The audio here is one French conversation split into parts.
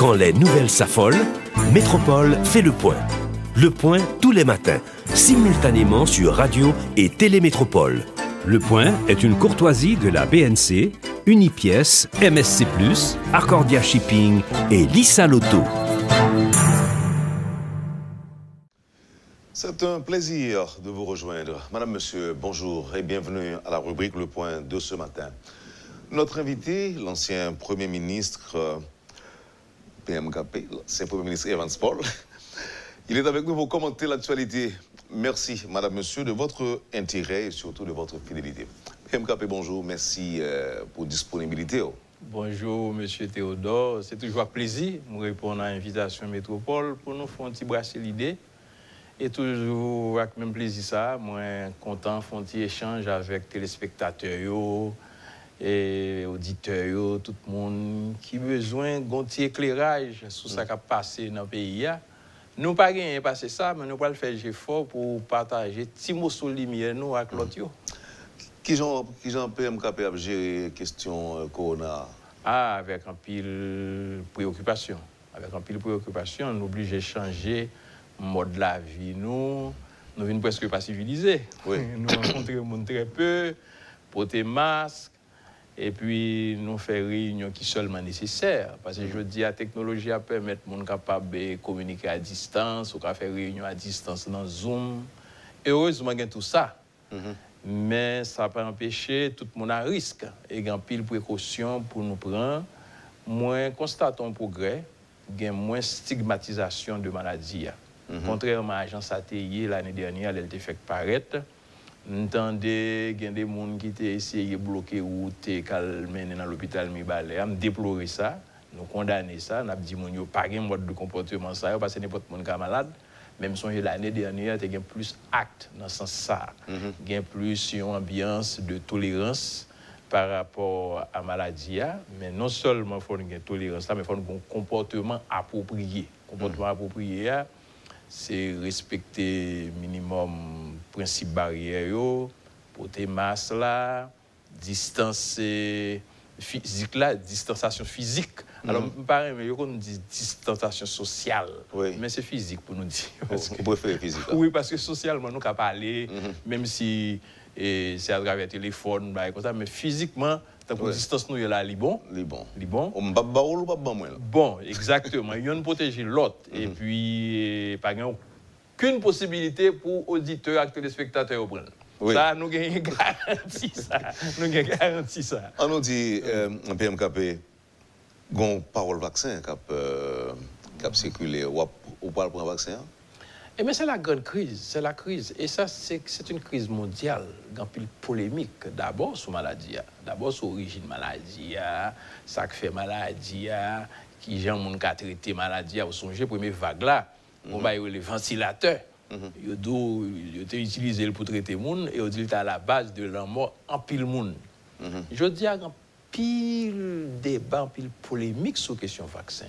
Quand les nouvelles s'affolent, Métropole fait le point. Le point tous les matins, simultanément sur radio et télémétropole. Le point est une courtoisie de la BNC, Unipièce, MSC+, Arcordia Shipping et Lissa Lotto. C'est un plaisir de vous rejoindre. Madame, Monsieur, bonjour et bienvenue à la rubrique Le Point de ce matin. Notre invité, l'ancien Premier ministre euh, PMKP, l'ancien Premier ministre Evans Paul, il est avec nous pour commenter l'actualité. Merci, Madame, Monsieur, de votre intérêt et surtout de votre fidélité. PMKP, bonjour, merci euh, pour disponibilité. oh. Bonjour, Monsieur Théodore. C'est toujours un plaisir de répondre à l'invitation Métropole pour nous faire un petit brasser l'idée. Et toujours avec même plaisir ça, moi content de faire un petit échange avec téléspectateurs et auditeurs, tout le monde qui a besoin d'un petit éclairage sur ce qui a passé dans le pays. Nous pas gagné passer ça, mais nous pas le faire effort pour partager petit morceau de lumière nous avec l'autre. Qui j'en qui j'en PMKP a géré question Corona Ah, avec un pile préoccupation. Avec un pile préoccupation, on est obligé de changer mode de la vie. Nous, nous venons presque pas civilisés. Oui. Nous rencontrons très peu, porter masque, et puis nous faire réunions qui seulement nécessaires. Parce que je dis, la technologie a permis gens capable de communiquer à distance, ou de faire réunion à distance dans Zoom. Et heureusement, il y a tout ça. Mais ça n'a pas empêché tout le monde à risque. Et il y a pile précaution pour nous prendre. Moins constatons un progrès, il y a moins stigmatisation de maladie. Contrairement à l'agence ATI, l'année dernière, elle a fait paraître. M'tande gen de moun ki te esye bloke ou te kalmene nan l'opital mi bale. Am deplore sa, nou kondane sa, nap di moun yo pa gen mwad de komportement sa yo, pase nepot moun ka malade. Mem son je l'année dernière, te gen plus acte nan sens sa. Mm -hmm. Gen plus yon ambiance de tolérance par rapport a maladi ya. Men non solman fon gen tolérance la, men fon gen komportement apopriye. Komportement mm -hmm. apopriye ya. se respekte minimum prinsip barye yo, pote mas la, distanse fizik la, distansasyon fizik. Mm -hmm. Alors, mpare, yo kon nou di distansasyon sosyal, oui. men se fizik pou nou di. Ou prefere fizik la? Oui, paske sosyalman nou ka pale, menm si se adrave telefon, men fizikman, que Ouais. distance nous est là, elle est bon. On pas pas ban. Bon, exactement. Il y a une protéger l'autre. Et puis, eh, pas gain aucune possibilité pour auditeurs et téléspectateurs. prendre. Oui. Ça, nous avons garanti ça. Nous avons garanti ça. On nous dit, euh, PMKP, gon parole vaccin qui a, euh, a circulé. Ou, pas prendre vaccin? Eh bien, c'est la grande crise, c'est la crise. Et ça, c'est une crise mondiale, grand pile polémique. D'abord sur maladie, d'abord sur origine maladie, ça qui fait maladie, qui gens moun ka traité maladie, vous songez première vague là, on va les ventilateurs. Do, yo te utilisé pour traiter moun et on dit à la base de la mort en pile moun. Je dis à pile débat, en pile polémique sur question vaccin.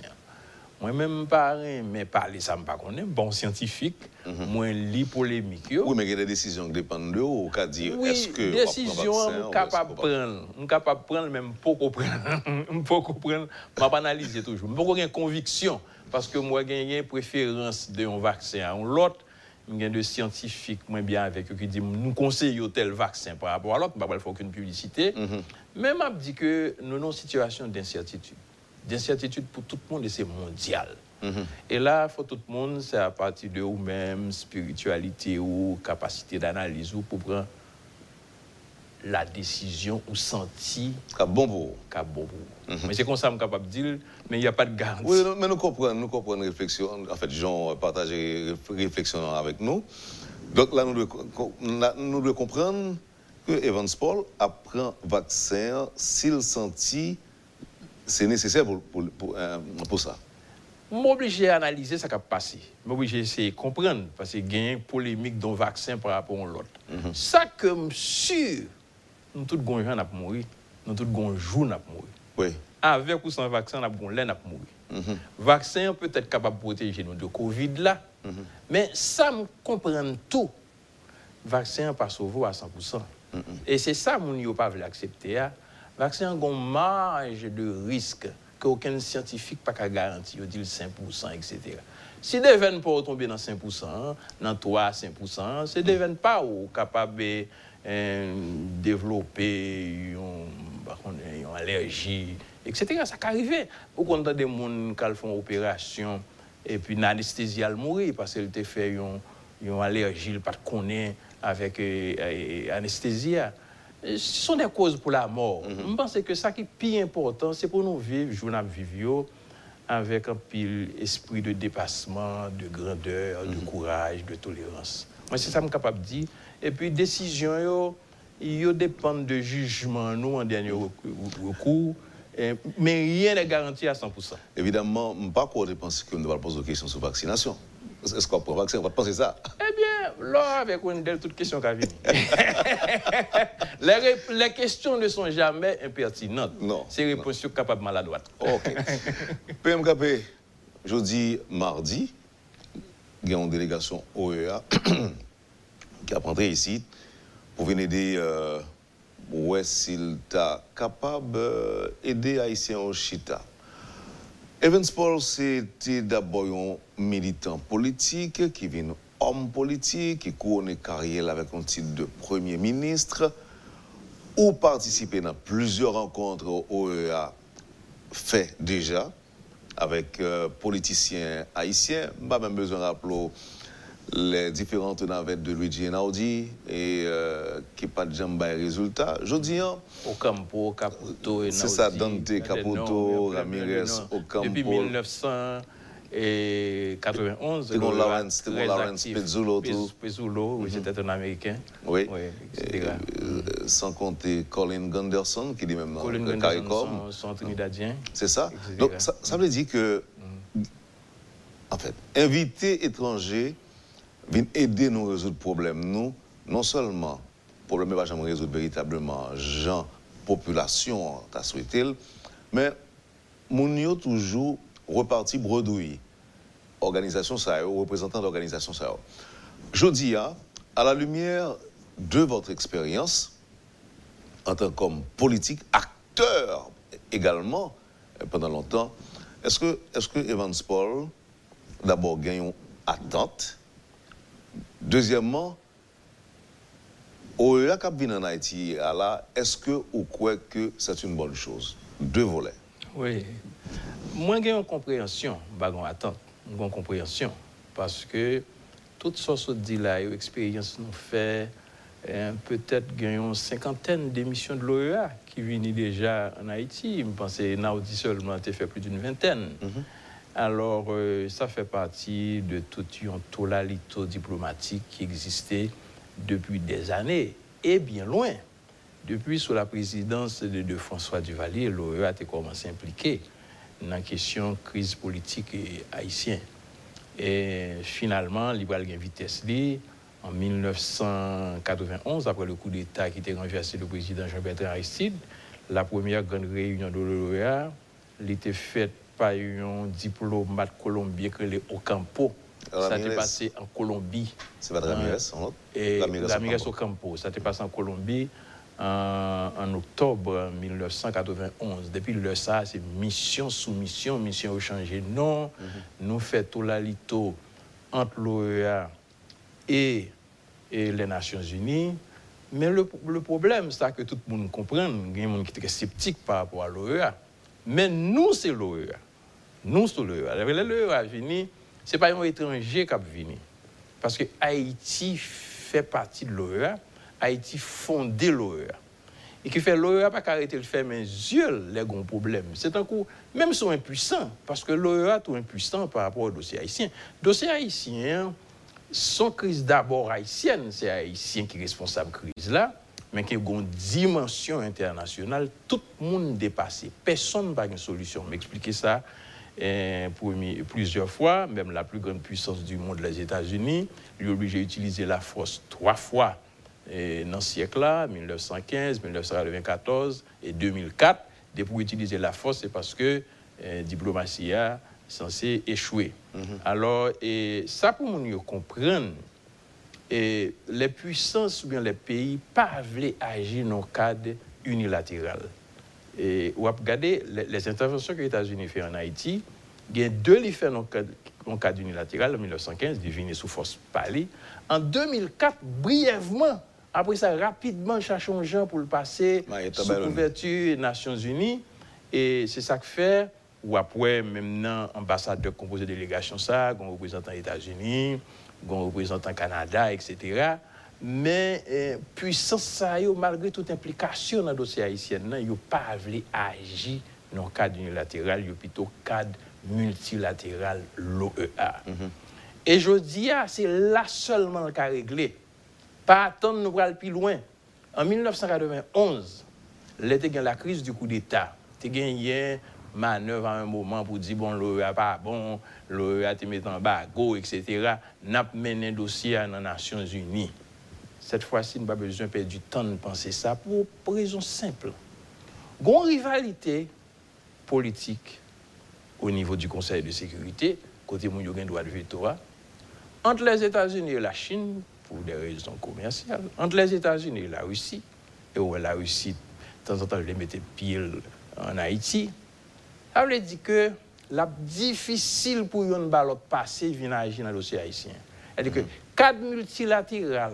Moi-même, pas mais parler ça me pas connaît, bon scientifique, moi lis polémique. Oui, mais il y a des décisions qui dépendent de vous. Qui dit, Oui, est-ce que. décision, je suis capable de prendre. Je suis capable de prendre, même pas comprendre. Je peux comprendre. Je vais analyser toujours. Je peux avoir une conviction. Parce que moi, j'ai une préférence d'un vaccin à l'autre. Il a des scientifiques, moi, bien avec eux, qui disent nous conseillons tel vaccin par rapport à l'autre. Je ne pas faire aucune publicité. Mais je dis que nous avons une situation d'incertitude. D'incertitude pour tout le monde et c'est mondial. Et là, faut tout le monde, c'est à partir de vous-même, spiritualité ou capacité d'analyse ou pour prendre la décision ou sentir Qui a bon pour bon vous. Mais c'est comme ça que je suis capable de dire, mais il n'y a pas de garantie. Oui, mais nous comprenons, nous comprenons réflexion. En fait, Jean partager réflexion avec nous. Donc là, nous devons, nous devons comprendre que Evans Paul apprend vaccin s'il sentit c'est nécessaire pour, pour, pour, euh, pour ça. m'obliger à analyser ce qui a passé. m'obliger à essayer de comprendre, parce qu'il y a une polémique d'un vaccin par rapport à l'autre. Mm -hmm. Ça que je sûr, nous tous les gens ont mourir, nous tous les jours ont mourir. Oui. Avec ou sans vaccin, nous avons l'air de mourir. Le vaccin peut être capable de protéger nous de Covid là, mm -hmm. mais ça me comprend tout. Vaccin pas sauvé à 100%. Mm -hmm. Et c'est ça que nous n'avons pas voulu accepter. Vaccin a une marge de risque qu'aucun scientifique pas qu'à garantir, il dit le 5%, etc. Si des veines pas tomber dans 5%, dans 3 5%, c'est des veines pas ou capable de euh, développer une, allergie, etc. Ça peut arriver. Ou quand des gens qui font une opération et puis l'anesthésie a mourir parce qu'elle a fait une, allergie, pas de avec euh, anesthésie. Ce sont des causes pour la mort. Mm-hmm. Je pense que ça qui est plus important, c'est pour nous vivre, je vivre avec un pile esprit de dépassement, de grandeur, de mhm. courage, de tolérance. Moi, c'est ça que je suis capable de dire. Et puis, décision, yo, dépendent de jugement, nous, en dernier recours. mais rien n'est garanti à 100%. Évidemment, je ne pas quoi penser que nous devons poser des questions sur la vaccination. Est-ce qu'on peut vacciner On va penser ça. Eh bien, là, avec Wendell, toutes questions qui viennent. les, les, questions ne sont jamais impertinentes. Non. C'est réponses sont capables maladroites. OK. PMKP, jeudi, mardi, il y a une délégation OEA qui a rentré ici pour venir aider. Euh, ouais, s'il est capable d'aider euh, Haïtiens au Chita? Evans Paul, c'était d'abord un militant politique qui vient homme politique, qui connaît carrière avec un titre de Premier ministre, ou participé dans plusieurs rencontres au OEA fait déjà avec euh, politiciens haïtiens. Pas même besoin de rappeler les différentes navettes de Luigi Einaudi et euh, qui pas de jambes résultat. Je dis, hein, Ocampo, Caputo, C'est ça, Dante, Caputo, Ramirez, Ocampo. Depuis 1991, c'était Lawrence, Lawrence Pezzulo. Pezzulo, oui, c'était un Américain. Oui. oui euh, sans compter Colin Gunderson, qui dit même Colin Gunderson, son, Trinidadien. C'est ça. Donc, ça, ça veut dire que, mm. en fait, invité étranger vient aider nous à résoudre le problème. Nous, non seulement, le problème ne va jamais résoudre véritablement, gens, population, as souhaité, mais nous toujours reparti bredouille. Organisation ça, représentant d'organisation ça. Je hein, à la lumière de votre expérience, en tant que politique, acteur également, pendant longtemps, est-ce que, est que Evans Paul, d'abord, gagne attente? Deuxièmement, OEA qui en Haïti, est-ce que vous croyez que c'est une bonne chose? Deux volets. Oui. Moi, j'ai une compréhension, bagon attente, une compréhension, parce que toutes sortes de dit là, expérience nous fait, hein, peut-être une cinquantaine d'émissions de l'OEA qui viennent déjà en Haïti. Je pense que Naudi seulement a fait plus d'une vingtaine. Mm-hmm. Alors, euh, ça fait partie de toute une tonalité diplomatique qui existait depuis des années et bien loin. Depuis sous la présidence de, François Duvalier, l'OEA a commencé à impliquer dans la question crise politique haïtienne. Et finalement, il a une vitesse en 1991, après le coup d'État qui était renversé le président Jean-Bertrand Aristide, la première grande réunion de l'OEA, était faite pas eu un diplomate colombien que les Ocampo. Ça s'est passé en Colombie. C'est pas de Ramirez, en Et Ramirez Ocampo. Ça s'est passé en Colombie en, octobre 1991. Depuis le ça, c'est mission sous mission, mission au changé. Non, mhm. nous faisons tout la lito entre l'OEA et, et, les Nations Unies. Mais le, le problème, c'est que tout le monde comprend, il y a des gens qui sont très sceptiques par rapport à l'OEA. Mais nous, c'est l'OEA. Nous, c'est l'OEA. L'OEA venu, ce n'est pas un étranger qui a venu. Parce que Haïti fait partie de l'OEA. Haïti fondé l'OEA. Et qui fait l'OEA pas qu'arrêter de faire mes yeux les grands problèmes. C'est un coup, même sont impuissants, parce que l'OEA tout impuissant par rapport au dossier haïtien. Dossier haïtien, son crise d'abord haïtienne, c'est haïtien qui est responsable de crise là mais qui a une dimension internationale, tout le monde dépassé. Personne n'a une solution. M'expliquer ça eh, plusieurs fois, même la plus grande puissance du monde, les États-Unis, lui obligé d'utiliser la force trois fois dans ce siècle-là, 1915, 1994 et 2004. Et pour utiliser la force, c'est parce que la eh, diplomatie a censé échouer. Mm-hmm. Alors, et ça pour nous comprendre, et les puissances ou bien les pays pas agir dans le cadre unilatéral. Et ou regarder les, les interventions que les États-Unis font en Haïti, il y a deux qui fait dans le cadre unilatéral en 1915, divine sous force Pali. En 2004, brièvement, Après ça, rapidement, cherchons gens pour le passer sous couverture Nations Unies. Et c'est ça que fait. Ou après, maintenant, ambassadeur composé de délégation, ça, qu'on représentant États-Unis, qu'on représentant Canada, etc. Mais eh, puissance, ça, yo, malgré toute implication dans le dossier haïtien, ils n'ont pas voulu agir dans le cadre unilatéral, ils plutôt cadre multilatéral, l'OEA. Mm -hmm. Et je dis, ah, c'est là seulement qu'a réglé. Pas attendre nous aller plus loin. En 1991, l'été la crise du coup d'État. Tu gagné manœuvre à un moment pour dire bon l'OEA pas bon, l'OEA te met en bas, go, etc. N'a mené un dossier à les Nations Unies. Cette fois-ci, nous n'avons pas besoin de perdre du temps de penser ça pour une raison simple. Une rivalité politique au niveau du Conseil de sécurité, côté a droit de veto, entre les États-Unis et la Chine, pour des raisons commerciales, entre les États-Unis et la Russie, et où la Russie, de temps en temps, les mettait pile en Haïti, ça veut dire que la difficile pour une balle passer vient dans l'océan haïtien. C'est-à-dire que mm-hmm. cadre multilatéral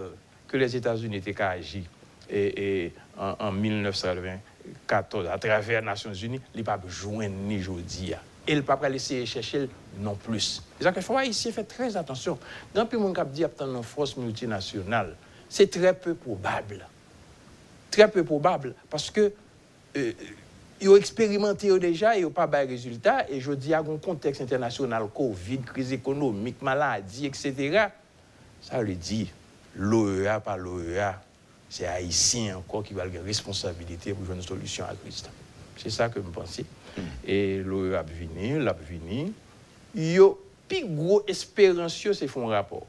que les États-Unis étaient agi et, en, en, 1994 à travers les Nations Unies, il pas besoin ni aujourd'hui et le pas laisser chercher non plus. C'est ça qu'il faut ici faire très attention. Dans le monde qui dit une force multinationale, c'est très peu probable. Très peu probable parce que euh, ils ont expérimenté déjà et ils n'ont pas de résultat. Et je dis, à un contexte international, Covid, crise économique, maladie, etc., ça veut dire, l'OEA par l'OEA, c'est Haïtien encore qui va avoir responsabilité pour une solution à crise. C'est ça que je pense. Et l'OE a venu, l'a venu. Yo, plus gros espérance, c'est font rapport.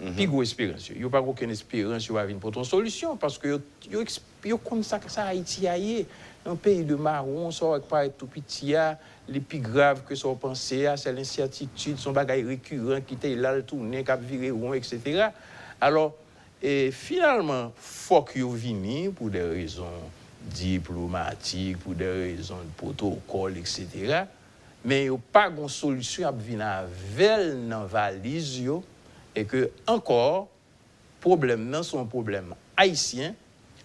Mm Plus gros espérance. Yo pas aucune espérance, va venir pour ton solution parce que yo, yo, comme ça ça Haïti aille. Un pays de marron, ça va pas être tout petit, les plus graves que ça penser, c'est l'incertitude, son bagage récurrent qui était là, le tourner, qui a viré rond, etc. Alors, et finalement, faut que yo vini pour des raisons diplomatik, pou de rezon protokol, etc. Men yo pa gon solusyon ap vina vel nan valiz yo, e ke ankor, problem nan son problem haïtien,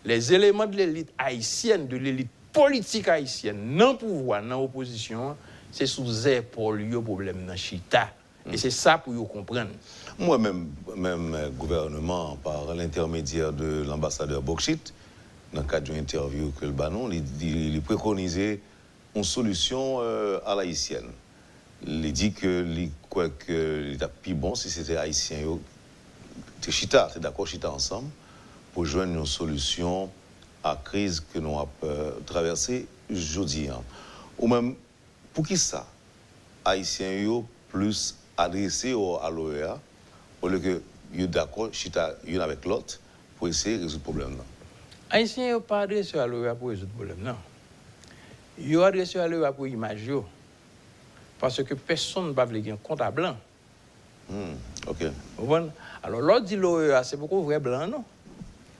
les éléments de l'élite haïtienne, de l'élite politique haïtienne, nan pouvoir, nan opposition, se souze pou liyo problem nan chita. Mm. Et c'est ça pou yo komprenne. Moi, même, même gouvernement, par l'intermédiaire de l'ambassadeur Bokchit, dans le cadre d'une interview que le banon, il, préconisait une solution euh, à l'haïtienne. Il dit que l'état plus bon si c'était haïtien. C'est chita, c'est d'accord chita ensemble pour joindre une solution à la crise que nous avons euh, traversée aujourd'hui. Hein. Ou même, pour qui ça? Haïtiens plus adressés à l'OEA, au lieu que sont d'accord, chita avec l'autre, pour essayer de résoudre le problème. Là. Haïtien yo pa adrese a l'OEA pou rezout problem nan. Yo adrese a l'OEA pou imaj yo. Parce que personne pa vle gen konta blan. Mm, ok. Bon? Alors lò di l'OEA, se pou kon vre blan non.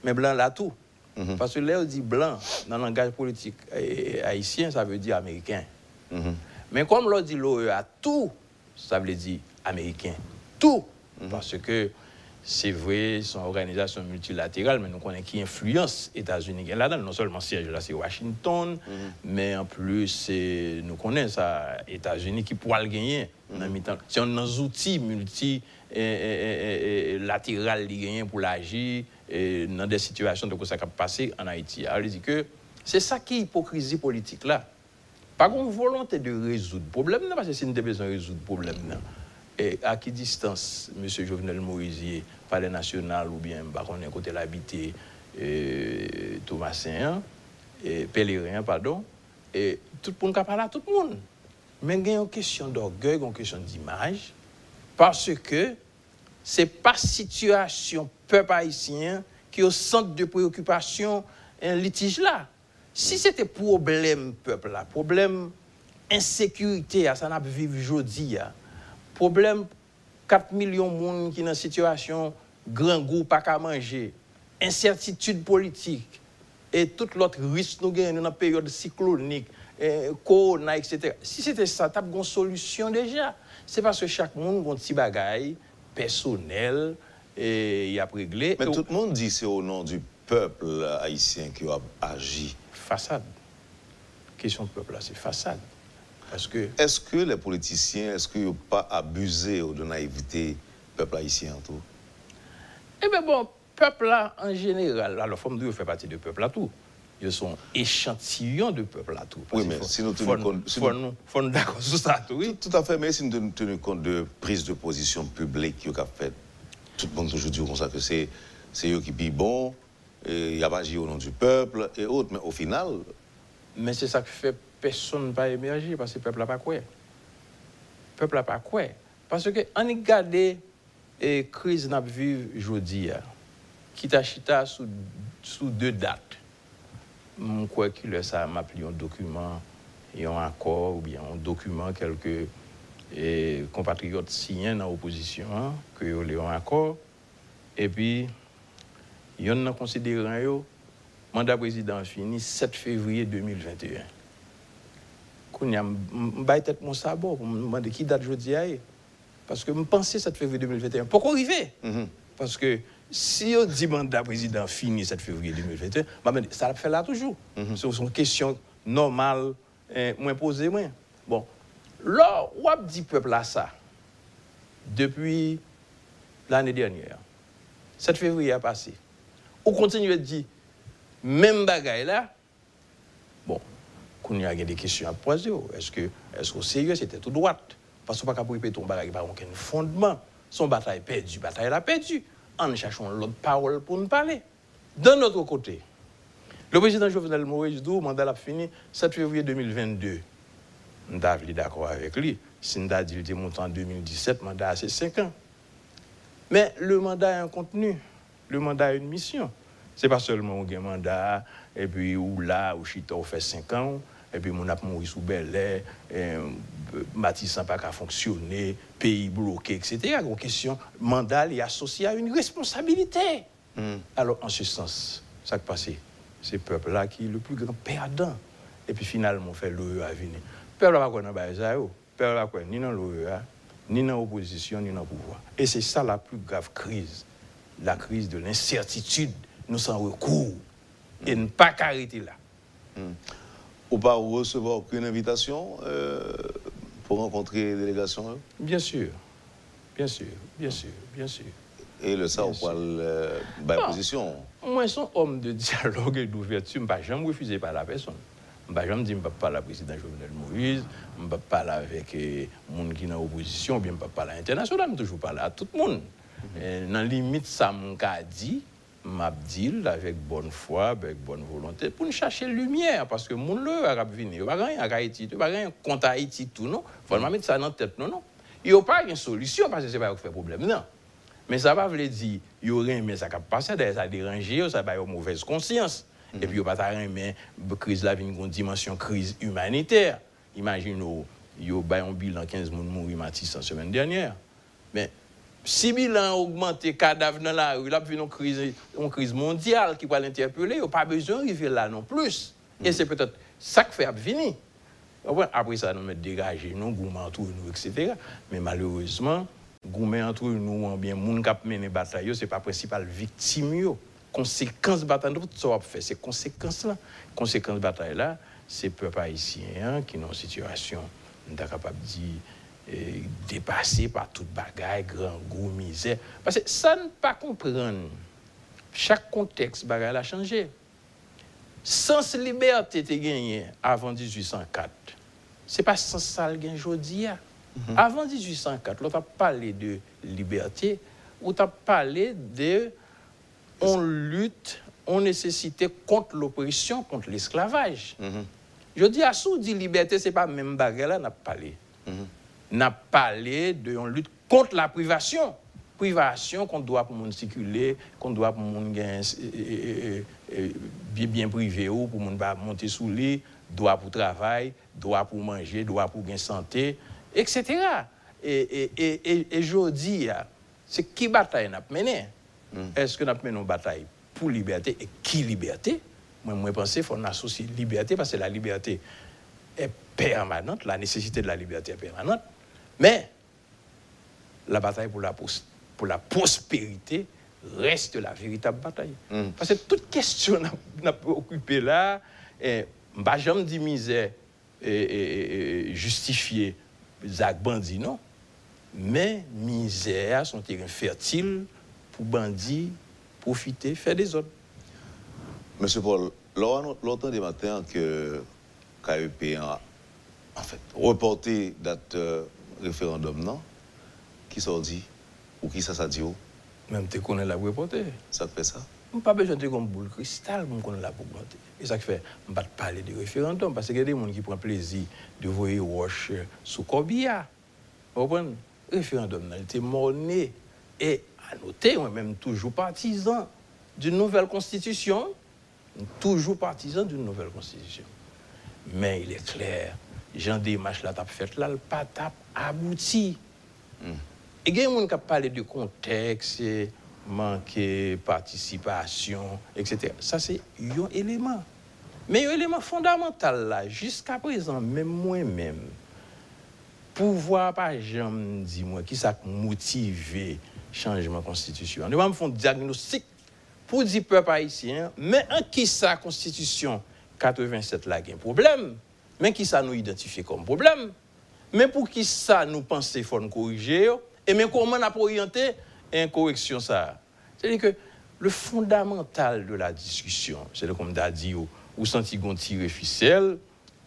Men blan la tou. Mm -hmm. Parce que lè ou di blan nan langaj politik eh, eh, haïtien, sa ve di Amerikèn. Mm -hmm. Men kom lò di l'OEA tou, sa vle di Amerikèn. Tou. Hmm. Parce que c'est vrai, c'est une organisation multilatérale, mais nous connaissons qui influence les États-Unis. Là-dedans, non seulement siège là, c'est Washington, mhm. mais en plus, nous connaissons ça, États-Unis qui pourra le gagner. Mm C'est un outil multilatéral qui gagne pour l'agir dans des situations de ça qui passé en Haïti. Alors, dit que c'est ça qui est l'hypocrisie politique là. Pas une volonté de résoudre le problème, parce que c'est une besoin de résoudre le problème. E a ki distans M. Jovenel Moïse pale nasyonal ou bien bakon en kote l'habite e, Thomasin e, Pelerin, pardon e, tout pou n ka pala tout moun men gen yon kesyon d'orgueil yon kesyon d'imaj parce ke se pa situasyon pep haisyen ki yo sent de preokupasyon en litij la si se te problem pep la problem insekurite a san ap viv jodi ya problème 4 millions de monde qui sont dans situation grand goût pas qu'à manger, incertitude politique, et tout l'autre risque nous gagnons dans la période cyclonique, corona, etc. Si c'était ça, tu as une solution déjà. C'est parce que chaque monde a un petit bagage personnel et il a réglé. Mais tout le monde dit que c'est au nom du peuple haïtien qui a agi. Façade. Question de peuple c'est façade. Parce que. Est-ce que les politiciens, est-ce qu'ils n'ont pas abusé de naïveté peuple haïtien en tout? Eh bien bon, peuple là en général, alors forme de fait partie du peuple là tout. Ils sont échantillons de peuple là tout. Oui, mais si nous tenons compte. Si nous, faut d'accord sur ça, tout, oui. Tout, à fait, mais si nous tenons compte de prise de position publique qu'ils ont fait, tout le monde toujours dit comme ça que c'est eux qui pillent bon, il y a pas agi au nom du peuple et autres, mais au final. Mais c'est ça qui fait personne ne va émerger parce que le peuple n'a pas quoi. Le peuple n'a pas quoi. Parce que on a gardé la crise que nous vivons aujourd'hui, qui t'a chita sous, deux dates. Je crois que ça m'a appelé un document, un accord, ou bien un document, quelques et compatriotes signent dans l'opposition, hein, que y un accord. Et puis, il y a un considérant, le mandat président fini 7 février 2021 je vais mon sabot pour me demander qui date jeudi Parce que je pensais 7 février 2021. Pourquoi arriver mm Parce que si on dit mandat président fini 7 février 2021, ça le fait là toujours. Mm C'est une question normale, hein, moins posée, moins. Bon, là, où a dit peuple là ça Depuis l'année dernière. 7 février a passé. On continue à dire, même bagaille là, qu'on y a des questions à poser. Est-ce que, est-ce que sérieux, c'était tout droit Parce qu'on pas répéter ton bagage par aucun fondement. Son bataille perdu, bataille a perdu. En cherchant l'autre parole pour nous parler. D'un autre côté, le président Jovenel Moïse Dou, mandat a fini 7 février 2022. Nous sommes d'accord avec lui. Si avons dit était monté en 2017, mandat a 5 ans. Mais le mandat a un contenu. Le mandat a une mission. Ce n'est pas seulement un mandat, et puis ou là, ou chita, on fait 5 ans, et puis mon a mouru sous Bel Air, Matisse n'a pas qu'à fonctionner, pays bloqué, etc. Une question mandale est associée à une responsabilité. Hmm. Alors, en ce sens, ça qui passe, c'est le peuple-là qui est le plus grand perdant. Et puis finalement, on fait l'OEA venir. Le peuple n'a pas quoi ça, le peuple n'a quoi ni dans l'OEA, ni dans l'opposition, ni dans le pouvoir. Et c'est ça la plus grave crise, la crise de l'incertitude. Nous sommes recours et ne pas arrêter là. Hmm ou pas recevoir aucune invitation euh, pour rencontrer les délégations Bien sûr, bien sûr, bien sûr, bien sûr. Et le ça, on parle euh, de position Moi, je suis homme de dialogue et d'ouverture. Je ne vais jamais refuser par la personne. Je ne vais jamais dire que je ne parler avec le président Jovenel Moïse, je ne vais pas parler avec les gens qui sont en opposition, ou bien je ne vais pas parler à l'international, je toujours parler à tout le monde. Mm Dans la limite, ça m'a dit, m'abdil avec bonne foi, avec bonne volonté, pour nous chercher lumière, parce que mon le arabe vini, il n'y a rien à Haïti, il n'y a rien contre Haïti, tout, non. Il faut mettre ça dans la tête, non, non. Il n'y a pas une solution, parce que ce n'est pas fait problème, non. Mais ça va veut dire, il y aurait mais ça va passer, ça déranger, ça va une mauvaise conscience. Et puis, il n'y a pas mais la crise là, une dimension crise humanitaire. Imaginez, il y a un bilan 15 personnes Matisse la semaine dernière. Mais si bilan augmenté, cadavre dans la rue, il a une crise, une crise mondiale qui va l'interpeller, il n'y a pas besoin d'arriver là non plus. Et mm. c'est peut-être ça qui fait venir. Après ça, nous mettons dégagé, nous, gourmet entre nous, etc. Mais malheureusement, gourmet entre nous, ou bien, moun kap mené bataille, ce n'est pas principal victime. Conséquence de bataille, tout ça fait, c'est conséquences-là. Conséquence de bataille là, c'est peuple haïtien qui est dans une situation, on est capable de dire, dépassé par toute bagaille, grand goût, misère. Parce que ça ne pas comprendre. Chaque contexte, bagaille a changé. Sens liberté était gagné avant 1804. C'est pas sans ça gain aujourd'hui. Mhm. Avant 1804, on a parlé de liberté, on a parlé de on lutte, on nécessité contre l'oppression, contre l'esclavage. Mhm. Je dis à sous dit liberté, c'est pas même bagarre là, on a parlé. N'a parlé de lutte contre la privation. Privation qu'on doit pour monde circuler, qu'on doit pour monde bien, bien privé ou pour monde monter sous lit, droit pour travail, droit pour manger, droit pour gain santé, etc. Et, et, et, je dis, c'est qui bataille n'a mené? Hmm. Est-ce que n'a mené une bataille pour liberté? Et qui liberté? Moi, moi, pense qu'il faut associer liberté, parce que la liberté est permanente, la nécessité de la liberté est permanente. Mais la bataille pour la, pour la prospérité reste la véritable bataille. Mm. Parce que toute question n'a occupé là, et bah, jamais dit misère et, justifier Zach Bandi, non. Mais misère, son terrain fertile pour bandits profiter, faire des autres. Monsieur Paul, longtemps des matins que KEP a en fait, reporté date euh, référendum, non? Qui s'en dit? Ou qui ça, ça dit Même tu connais la reporter. Ça fait ça? Pas besoin de comme boule cristal pour connaître la pour Et ça fait, je ne pas parler de référendum parce qu'il y a des gens qui prennent plaisir de voir Wash sous Corbia. Vous comprenez? Référendum, il était morné. Et à noter, on est même toujours partisan d'une nouvelle constitution. Toujours partisan d'une nouvelle constitution. Mais il est clair, jan demache la tap fet la, l pa tap abouti. Mm. E gen moun kap pale de konteks, manke, participasyon, etc. Sa se yon eleman. Men yon eleman fondamental la, jiska prezan, men mwen men, pouvoa pa jan mdi mwen ki sa motive chanjman konstitusyon. Ne mwen mfon diagnostik pou di pe pa isi, men an ki sa konstitusyon 87 la gen probleme, qui ça nous identifie comme problème, mais pour qui ça nous penser qu'il faut nous corriger, et mais comment on a orienter une correction ça? C'est-à-dire que le fondamental de la discussion, c'est comme a dit, ou senti qu'on tire ficelle,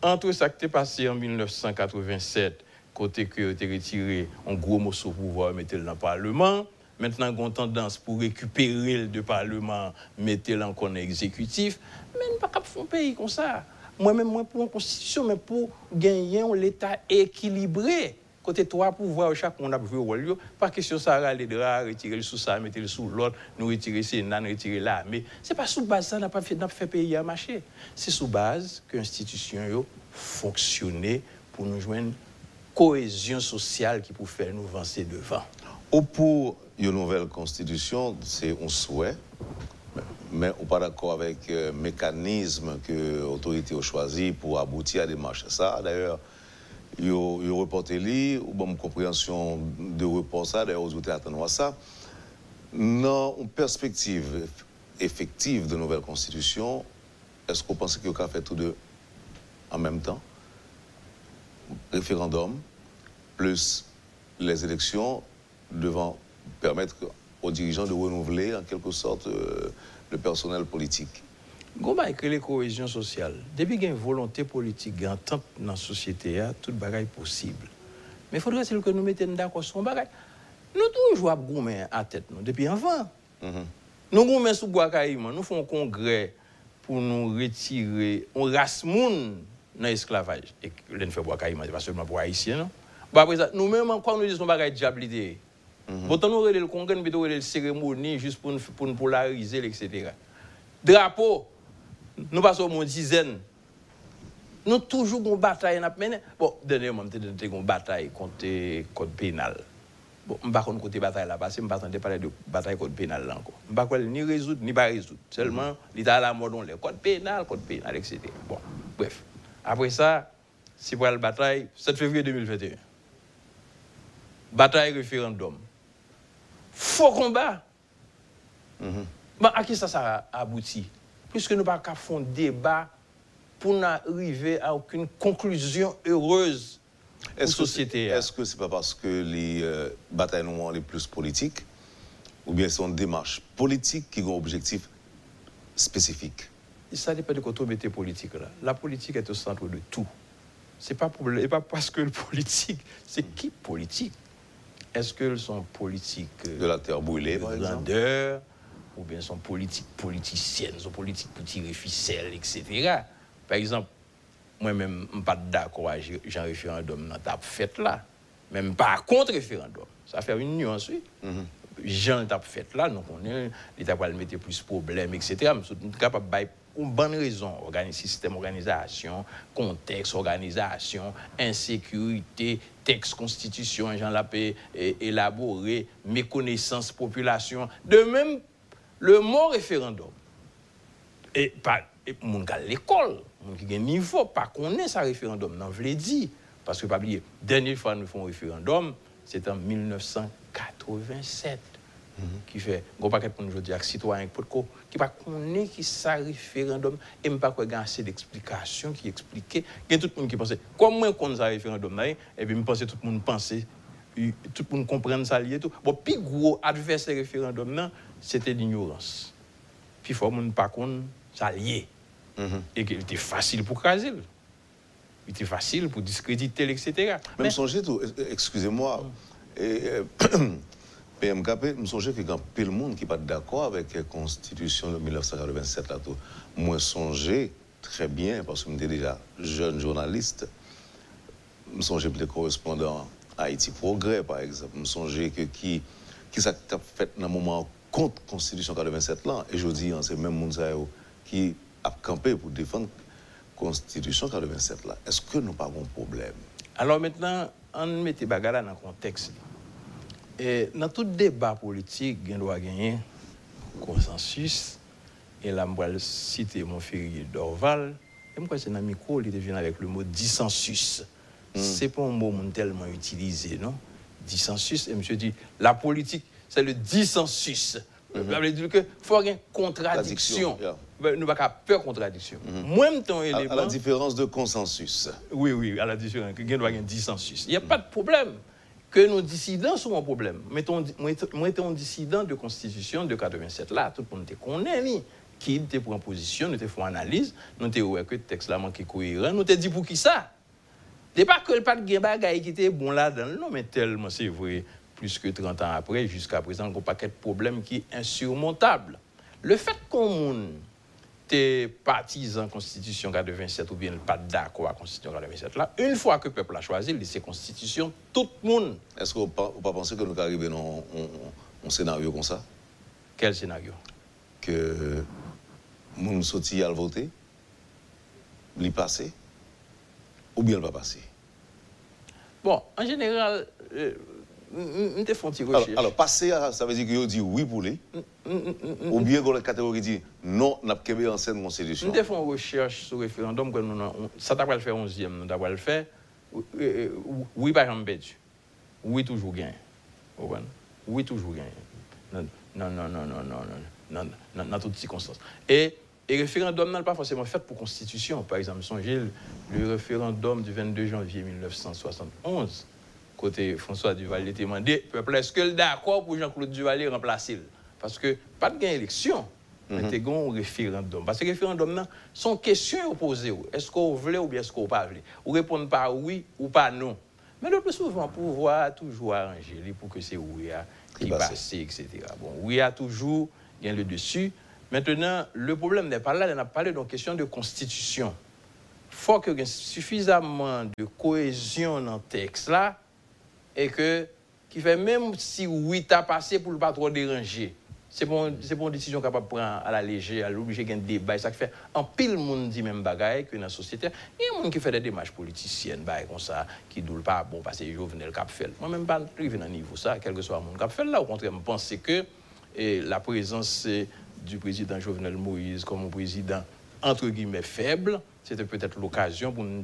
entre ce qui est passé en 1987, côté que tu retiré un gros morceau pour pouvoir mettre dans le Parlement, maintenant on a tendance pour récupérer le Parlement, mettre le en exécutif, mais ne pas faire un pays comme ça. Moi-même, moi, pour une constitution, mais pour gagner un État équilibré côté trois pouvoirs, chaque monde a joué au rôle. Pas question ça, aller de retirer le sous ça, mettre le sous l'autre, nous retirer c'est nous retirer là. Mais ce n'est pas sous base ça, n'a pas fait, fait pays à marcher. C'est sous base que l'institution fonctionner pour nous joindre cohésion sociale qui peut faire nous avancer devant. Ou pour une nouvelle constitution, c'est un souhait, mais on pas d'accord avec le mécanisme que l'autorité a choisi pour aboutir à des marches. Ça, d'ailleurs, yo, yo reporté li, ou bon compréhension de report ça, d'ailleurs, vous attendre ça. Dans une perspective effective de nouvelle constitution, est-ce qu'on pense qu'il y a fait tout deux en même temps? Référendum, plus les élections devant permettre aux dirigeants de renouveler en quelque sorte euh, le personnel politique. Comment que la cohésion sociale Depuis qu'il y a une volonté politique, une entente dans la société, tout bagaille possible. Mais il faudrait que nous mettions d'accord sur bagaille. Nous toujours avons à tête nous, depuis avant. Mm -hmm. Nous avons sous bois nous faisons un congrès pour nous retirer on race moun dans l'esclavage. Et nous faisons bois c'est pas seulement pour haïtiens non? Bon après ça, nous-mêmes encore nous disons bagaille diabilité. Mm -hmm. nous le congrès, nous avons la cérémonie juste pour nous polariser etc. Drapeau nous passons une dizaine. Nous toujours une bataille à. Bon, dernièrement, nous avons une bataille contre le code pénal. Bon, je ne sais pas côté bataille là, que je ne pas parler de bataille contre pénal là encore. Je ne sais ni résoudre, ni pas résoudre. Seulement, l'État la mode, le code pénal, code pénal, etc. Bon, bref. Après ça, c'est pour la bataille, 7 février 2021. Bataille référendum. Faux combat. Mm à qui ça, ça a abouti? Puisque nous n'avons pas faire un débat pour n'arriver à aucune conclusion heureuse pour la société. Est-ce que ce n'est pas parce que les euh, batailles sont les plus politiques, ou bien c'est une démarche politique qui a un objectif spécifique? Ça dépend de on met politique là. La politique est au centre de tout. Ce n'est pas, pas parce que le politique, c'est qui politique? Est-ce qu'elles sont politiques De la terre brûlée, par exemple ou bien son politique politicienne, son politique pour tirer ficelle, etc. Par exemple, moi-même, je ne suis pas d'accord avec un référendum dans ta fête là. Même pas contre référendum. Ça fait une nuance, oui. Mm Jean t'a fait là, donc on est, l'État va mettre plus de problèmes, etc. Mais nous sommes capables de une bonne raison. Organis système, organisation, contexte, organisation, insécurité, texte, constitution, j'en l'ai élaboré, méconnaissance, population. De même, le mot référendum. Et pas moun à l'école, moun qui gagne niveau, pas connaît sa référendum, non, je l'ai dit. Parce que, pas oublier, dernière fois nous font référendum, c'est en 1987. Qui fait gros paquet pour nous dire citoyen qui pas connaît qui ça référendum et pas quoi assez d'explications qui expliquait il y a tout le monde qui pensait comment qu'on ça référendum et puis me pensais tout le monde pensait tout le monde comprendre ça lié tout. Bon plus gros adversaire référendum c'était l'ignorance. Puis faut monde pas qu'on ça lié mm-hmm. et qu'il était facile pour craser il était facile pour discréditer etc même Mais, songez tout excusez-moi euh, PMKP, je songe que quand peu le monde qui n'est pas d'accord avec la constitution de 1987, là, tout, moi, très bien, parce que j'étais déjà jeune journaliste, je songe plus correspondant à Haïti Progrès, par exemple, je songe que qui, qui s'est fait dans un moment contre la constitution 87 là, et je dis, hein, c'est même monde qui a campé pour défendre la constitution 87 là. Est-ce que nous n'avons pas de problème? Alors maintenant, on met les dans le contexte. Et dans tout débat politique, il doit gagner consensus. Et là, je vais citer mon férié d'Orval. Et moi, c'est un micro, il venu avec le mot dissensus. Ce hmm. C'est pas un mot tellement utilisé, non? Dissensus. Et monsieur dit, la politique, c'est le dissensus. Ça veut dire qu'il faut avoir une contradiction. Ben, nous n'avons pas peur de contradiction. Mm Même temps, à, à la différence de consensus. Oui, oui, à la différence. Il y avoir un dissensus. Il n'y a pas de problème que nos dissidents sont un problème. Moi, un dissident de constitution de 87 là, tout le monde connaît, qui pour en position, nous fait une analyse, nous avons vu que le texte là manquait cohérent, nous avons dit pour qui ça? N'est pas que le pas de bagaille qui était bon là dedans non, mais tellement c'est vrai, plus que 30 ans après, jusqu'à présent, y a paquet de problèmes qui est insurmontable. Le fait qu'on t'es partisan Constitution 87 ou bien pas d'accord à Constitution 87 là, une fois que le peuple a choisi, il Constitution, tout le monde. Est-ce que vous ne pensez que nous arrivons dans un, scénario comme ça? Quel scénario? Que nous sortis à voter, il passer, ou bien il va passer Bon, en général, euh, alors, alors, passer, ça veut dire qu'il dit oui pour lui, ou bien que la catégorie dit non, n'a pas en scène constitution. Nous avons une recherche sur le référendum, que ça t'a le faire 11e, nous avons le faire. Oui, par exemple, oui, toujours gain. Oui, toujours gain. Non, non, non, non, non, non, non, dans toutes circonstances. Et le référendum n'est pas forcément fait pour constitution. Par exemple, songez le référendum du 22 janvier 1971 côté François Duvalier était demandé, peuple, est-ce que d'accord pour Jean-Claude Duvalier remplacer Parce que pas de gain élection, mais mm -hmm. un référendum. Parce que référendum, sont questions opposées. Est-ce qu'on veut ou bien est-ce qu'on pas veut? Ou répondre par oui ou pas non. Mais le plus souvent, pouvoir toujours arranger pour que c'est oui qui passe, etc. Bon, oui a toujours gain le dessus. Maintenant, le problème n'est pas là, on a parlé d'une question de constitution. Il faut qu'il y ait suffisamment de cohésion dans le texte là et que qui fait même si oui t'as passé pour ne pas trop déranger c'est bon c'est bon décision capable de prendre à la légère à l'obligé un débat ça fait en pile monde dit même bagaille que dans la société. Il y a monde qui fait des démarches politiciennes comme ça qui doule pas. Bon parce que Jovenel cap fait moi même pas privé dans niveau ça quel que soit monde cap fait là au contraire je pense que et la présence du président Jovenel Moïse comme un président entre guillemets faible c'était peut-être l'occasion pour nous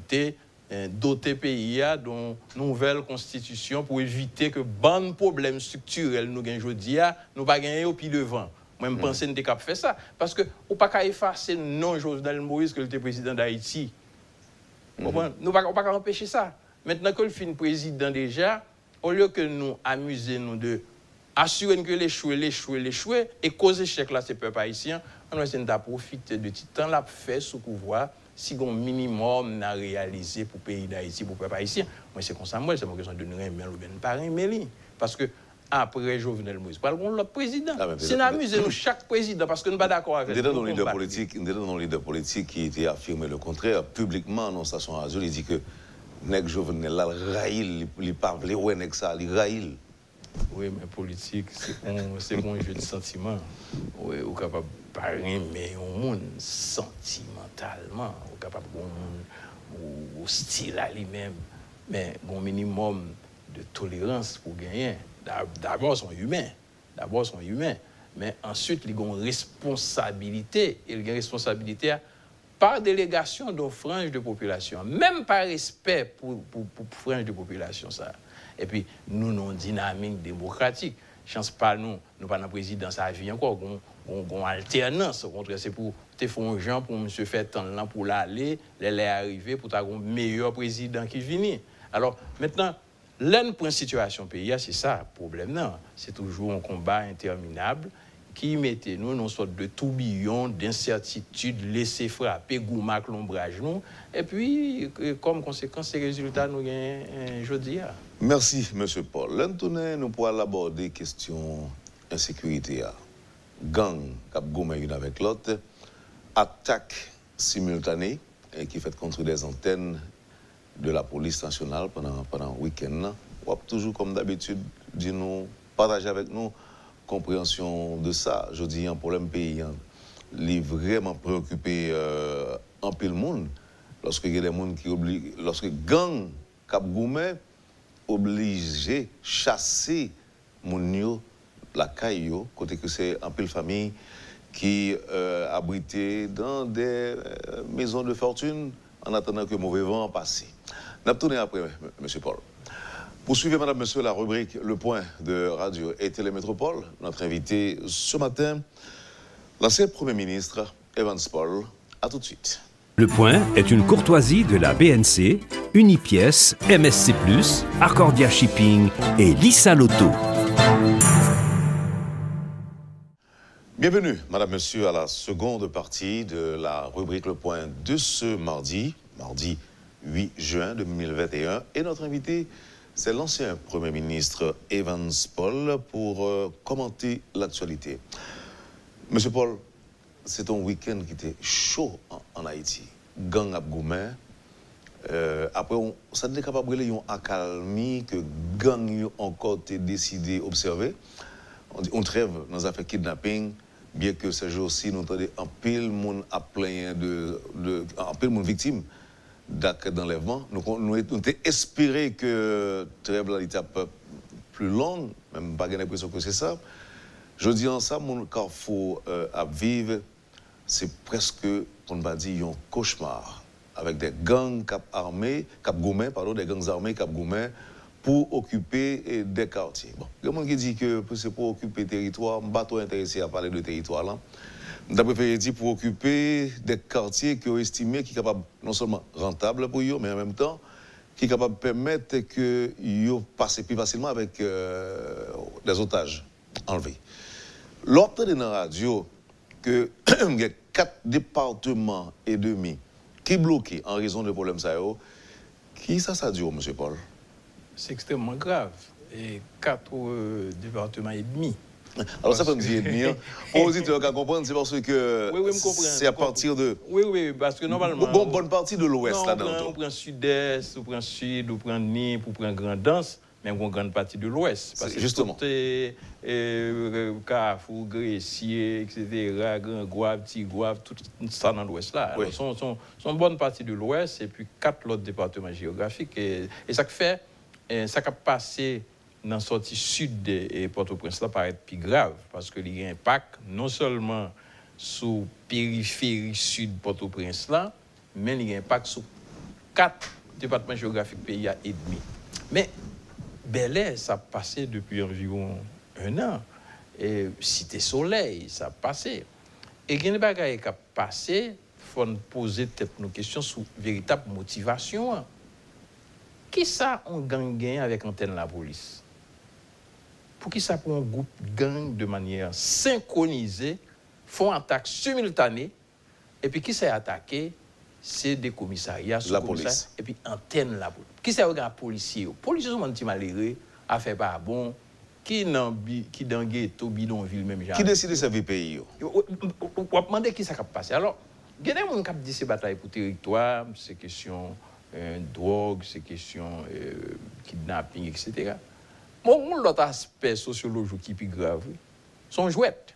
Eh, doter pays à d'une nouvelle constitution pour éviter que ban problème structurel nous gagnent aujourd'hui nous pas gagner au pied devant moi je hmm. pense que cap faire ça parce que ou pas qu'à effacer non Jovenel Moïse que était président d'Haïti. Hmm. Nous ne pas pas empêcher ça maintenant que le fin président déjà au lieu que nous amuser nous de assurer que l'échouer l'échouer l'échouer et causer échec là c'est peuple haïtien on va essayer de profiter de petit temps là faire sous pouvoir si un minimum à réalisé pour le pays d'Haïti, pour le peuple haïtien, moi c'est comme ça, moi c'est une question de nous remettre ou bien pas mais Parce que après Jovenel Moïse, parlons le président. C'est amusé nous chaque président parce que nous ne sommes pas d'accord avec lui. Dans le leader politique, dans le leader politique qui était affirmé le contraire, publiquement dans Station Radio, il dit que Nèg Jovenel là, il il parle, ouais, Nèg ça, il raïl. Oui, mais politique, c'est bon, jeu de sentiments. Oui, ou capable de parler, mais au monde sentimentalement, capable de hostile à lui-même, mais un minimum de tolérance pour gagner. D'abord, sont humains. D'abord, sont humains. Mais ensuite, ils ont responsabilité. Ils ont responsabilité par délégation d'une frange de population, même par respect pour, pour, pour frange de population. Ça. Et puis, nous, nous, dynamique démocratique. Chance pas nous, nous pas dans la présidence à vie encore, on alternance. Au contraire, c'est pour te un gens pour se faire pour l'aller, les arriver pour avoir un meilleur président qui vient. Alors, maintenant, l'un point situation pays, c'est ça, le problème. C'est toujours un combat interminable qui mettait nous dans une sorte de tourbillon d'incertitude, laisser frapper, goumac l'ombrage nous. Et puis, comme conséquence, ces résultats nous gagnent jeudi. Merci, M. Paul. L'Antonin, nous pourrons aborder question insécurité. Gang, cap une avec l'autre, attaque simultanée qui fait contre des antennes de la police nationale pendant, pendant le week-end. Ou toujours, comme d'habitude, nous partager avec nous compréhension de ça. Je dis un problème pays, hein, est vraiment préoccupé euh, en pile monde lorsque il y a des gens qui obligent, lorsque gang Cap Goumet obligé chasser mon la caille côté que c'est un pile famille qui euh, abrité dans des euh, maisons de fortune en attendant que mauvais vent passe. Tourné après, M. Paul. Poursuivez, Madame, Monsieur, la rubrique Le Point de Radio et Télémétropole. Notre invité ce matin, l'ancien Premier ministre Evans Paul. À tout de suite. Le Point est une courtoisie de la BNC, Unipièce, MSC, Arcordia Shipping et Lissa Loto. Bienvenue, Madame, Monsieur, à la seconde partie de la rubrique Le Point de ce mardi, mardi 8 juin 2021. Et notre invité, c'est l'ancien Premier ministre Evans Paul pour euh, commenter l'actualité. Monsieur Paul, c'est un week-end qui était chaud en, Haïti. Gang Abgoumen. Euh, après, on, ça n'est capable de une accalmie que gang encore décidé d'observer. On, on trêve dans affaires kidnapping, bien que ce jour-ci, nous entendons un pile monde à plein de, de, un pile monde victime d'actes d'enlèvement. Nous, nous, nous espéré que trêve était plus longue, même pas l'impression que c'est ça. Je dis en ça, mon carrefour euh, à vivre, c'est presque, on va dire, un cauchemar avec des gangs cap armés, cap gourmets, pardon, des gangs armés cap gourmets pour occuper eh, des quartiers. Bon, il y a qui dit que c'est pour occuper territoire, je ne suis pas intéressé à parler de territoire là. D'après préféré pour occuper des quartiers qui ont estimé qui sont capables non seulement rentables pour eux, mais en même temps qui sont capables de permettre que ils passent plus facilement avec euh, des otages enlevés. L'autre dans la radio que y a quatre départements et demi qui bloqués en raison de problèmes ça qui ça ça dure, M. Paul? C'est extrêmement grave. Et quatre euh, départements et demi alors ça peut me dire bien. Pour auditeurs qui comprendre, c'est parce que oui, oui, c'est à partir de... Oui, oui, parce que normalement... Bon, bonne partie de l'ouest là-dedans. On prend sud-est, on prend sud, on prend Nîmes, on prend Grand Danse, mais on grande partie de l'ouest. Parce que Justement. Tout euh, Carrefour, Gressier, etc., Grand Gouave, Petit Gouave, tout ça dans l'ouest là. Oui. sont, sont, sont bonne partie de l'ouest et puis quatre autres départements géographiques. Et, et ça fait, ça a passé dans la sortie sud de Port-au-Prince, là, paraît plus grave, parce que il y a un impact non seulement sur la périphérie sud de Port-au-Prince, là, mais il y a un impact sur quatre départements géographiques pays et demi. Mais Bel ça a passé depuis environ un an. Cité Soleil, ça a passé. Et il y a des qui ont passé, il faut poser nos questions sur véritable motivation. ki sa an gang gen avèk antenne la polis? Pou ki sa pou an goup gang de manyer synkronize, fon atak simultane, epi ki sa y atake, se de komisarya, sou komisarya, epi antenne la polis. Ki sa y wèk an polisye yo? Polisye sou man ti malere, a fe pa bon, ki nan bi, ki dan ge to bidon vil mèm jan. Ki deside se vi peyi yo? Wap mande ki sa kap pase. Alors, genè moun kap di se batay pou teritwa, se kesyon... drog, se kesyon kidnapping, etc. Bon, moun lout aspe sociolojou ki pi grav, son jwet.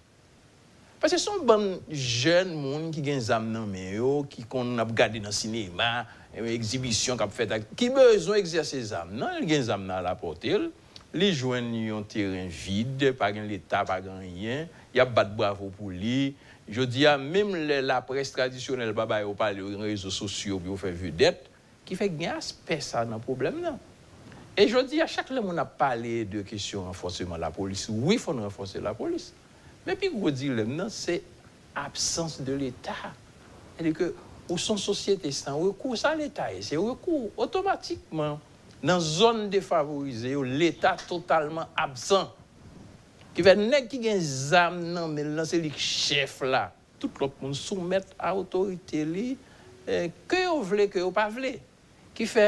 Pase son ban jen moun ki gen zam nan men yo, ki kon ap gade nan sinema, ekzibisyon euh, kap fet ak, ki bezon egzase zam nan, gen zam nan la potel, li jwen yon teren vide, pa gen l'Etat, pa gen yon, yap bat bravo pou li, je di ya, mèm la pres tradisyonel, ba ba yo pale yo yon rezo sosyo, bi yo fe vudet, ki fek gen aspe sa nan problem nan. E jodi, a chak le moun ap pale de kisyon renforseman la polis. Oui, fon renforse la polis. Men pi gwo di lem nan, se absens de l'Etat. E de ke ou son sosyete san rekou sa l'Etat. E se rekou otomatikman nan zon defavorize yo l'Etat totalman absent. Ki ve nek ki gen zam nan men lan se li chef la. Tout lop moun soumet a otorite li eh, ke yo vle, ke yo pa vle. Ki fè,